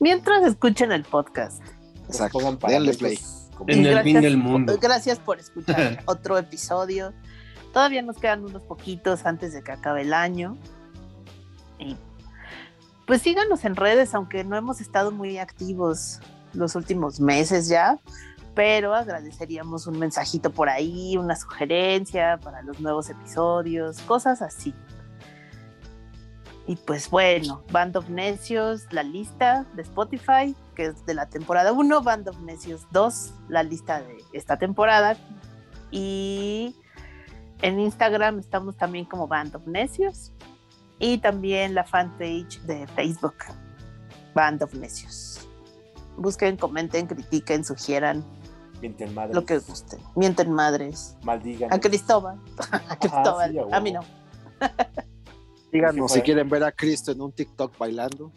Mientras escuchen el podcast. Exacto, Pongan denle play. como- En el Gracias. fin del mundo. Gracias por escuchar otro episodio. Todavía nos quedan unos poquitos antes de que acabe el año. Y pues síganos en redes, aunque no hemos estado muy activos los últimos meses ya, pero agradeceríamos un mensajito por ahí, una sugerencia para los nuevos episodios, cosas así. Y pues bueno, Band of Necios, la lista de Spotify, que es de la temporada 1, Band of Necios 2, la lista de esta temporada. Y en Instagram estamos también como Band of Necios. Y también la fanpage de Facebook, Band of Necios. Busquen, comenten, critiquen, sugieran Mienten madres. lo que gusten. Mienten madres. Maldigan. A Cristóbal. A Cristóbal. sí, a a mí no. Díganos si quieren ver a Cristo en un TikTok bailando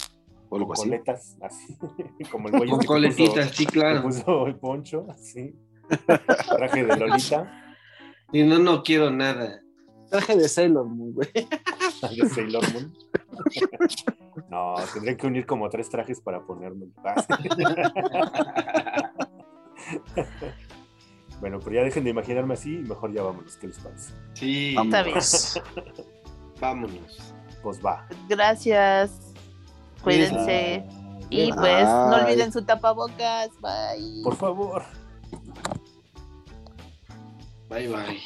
o Con algo así. coletas, así. Como el güey Con este coletitas, puso- sí, claro. puso el poncho, así. Traje de Lolita, Y no, no quiero nada. Traje de Sailor Moon, güey. de Sailor Moon. No, tendría que unir como tres trajes para ponerme. Bueno, pero ya dejen de imaginarme así y mejor ya vámonos. ¿Qué les parece? Sí, bien. vámonos. Pues va. Gracias. Cuídense. Y Bye. pues no olviden su tapabocas. Bye. Por favor. Bye, bye.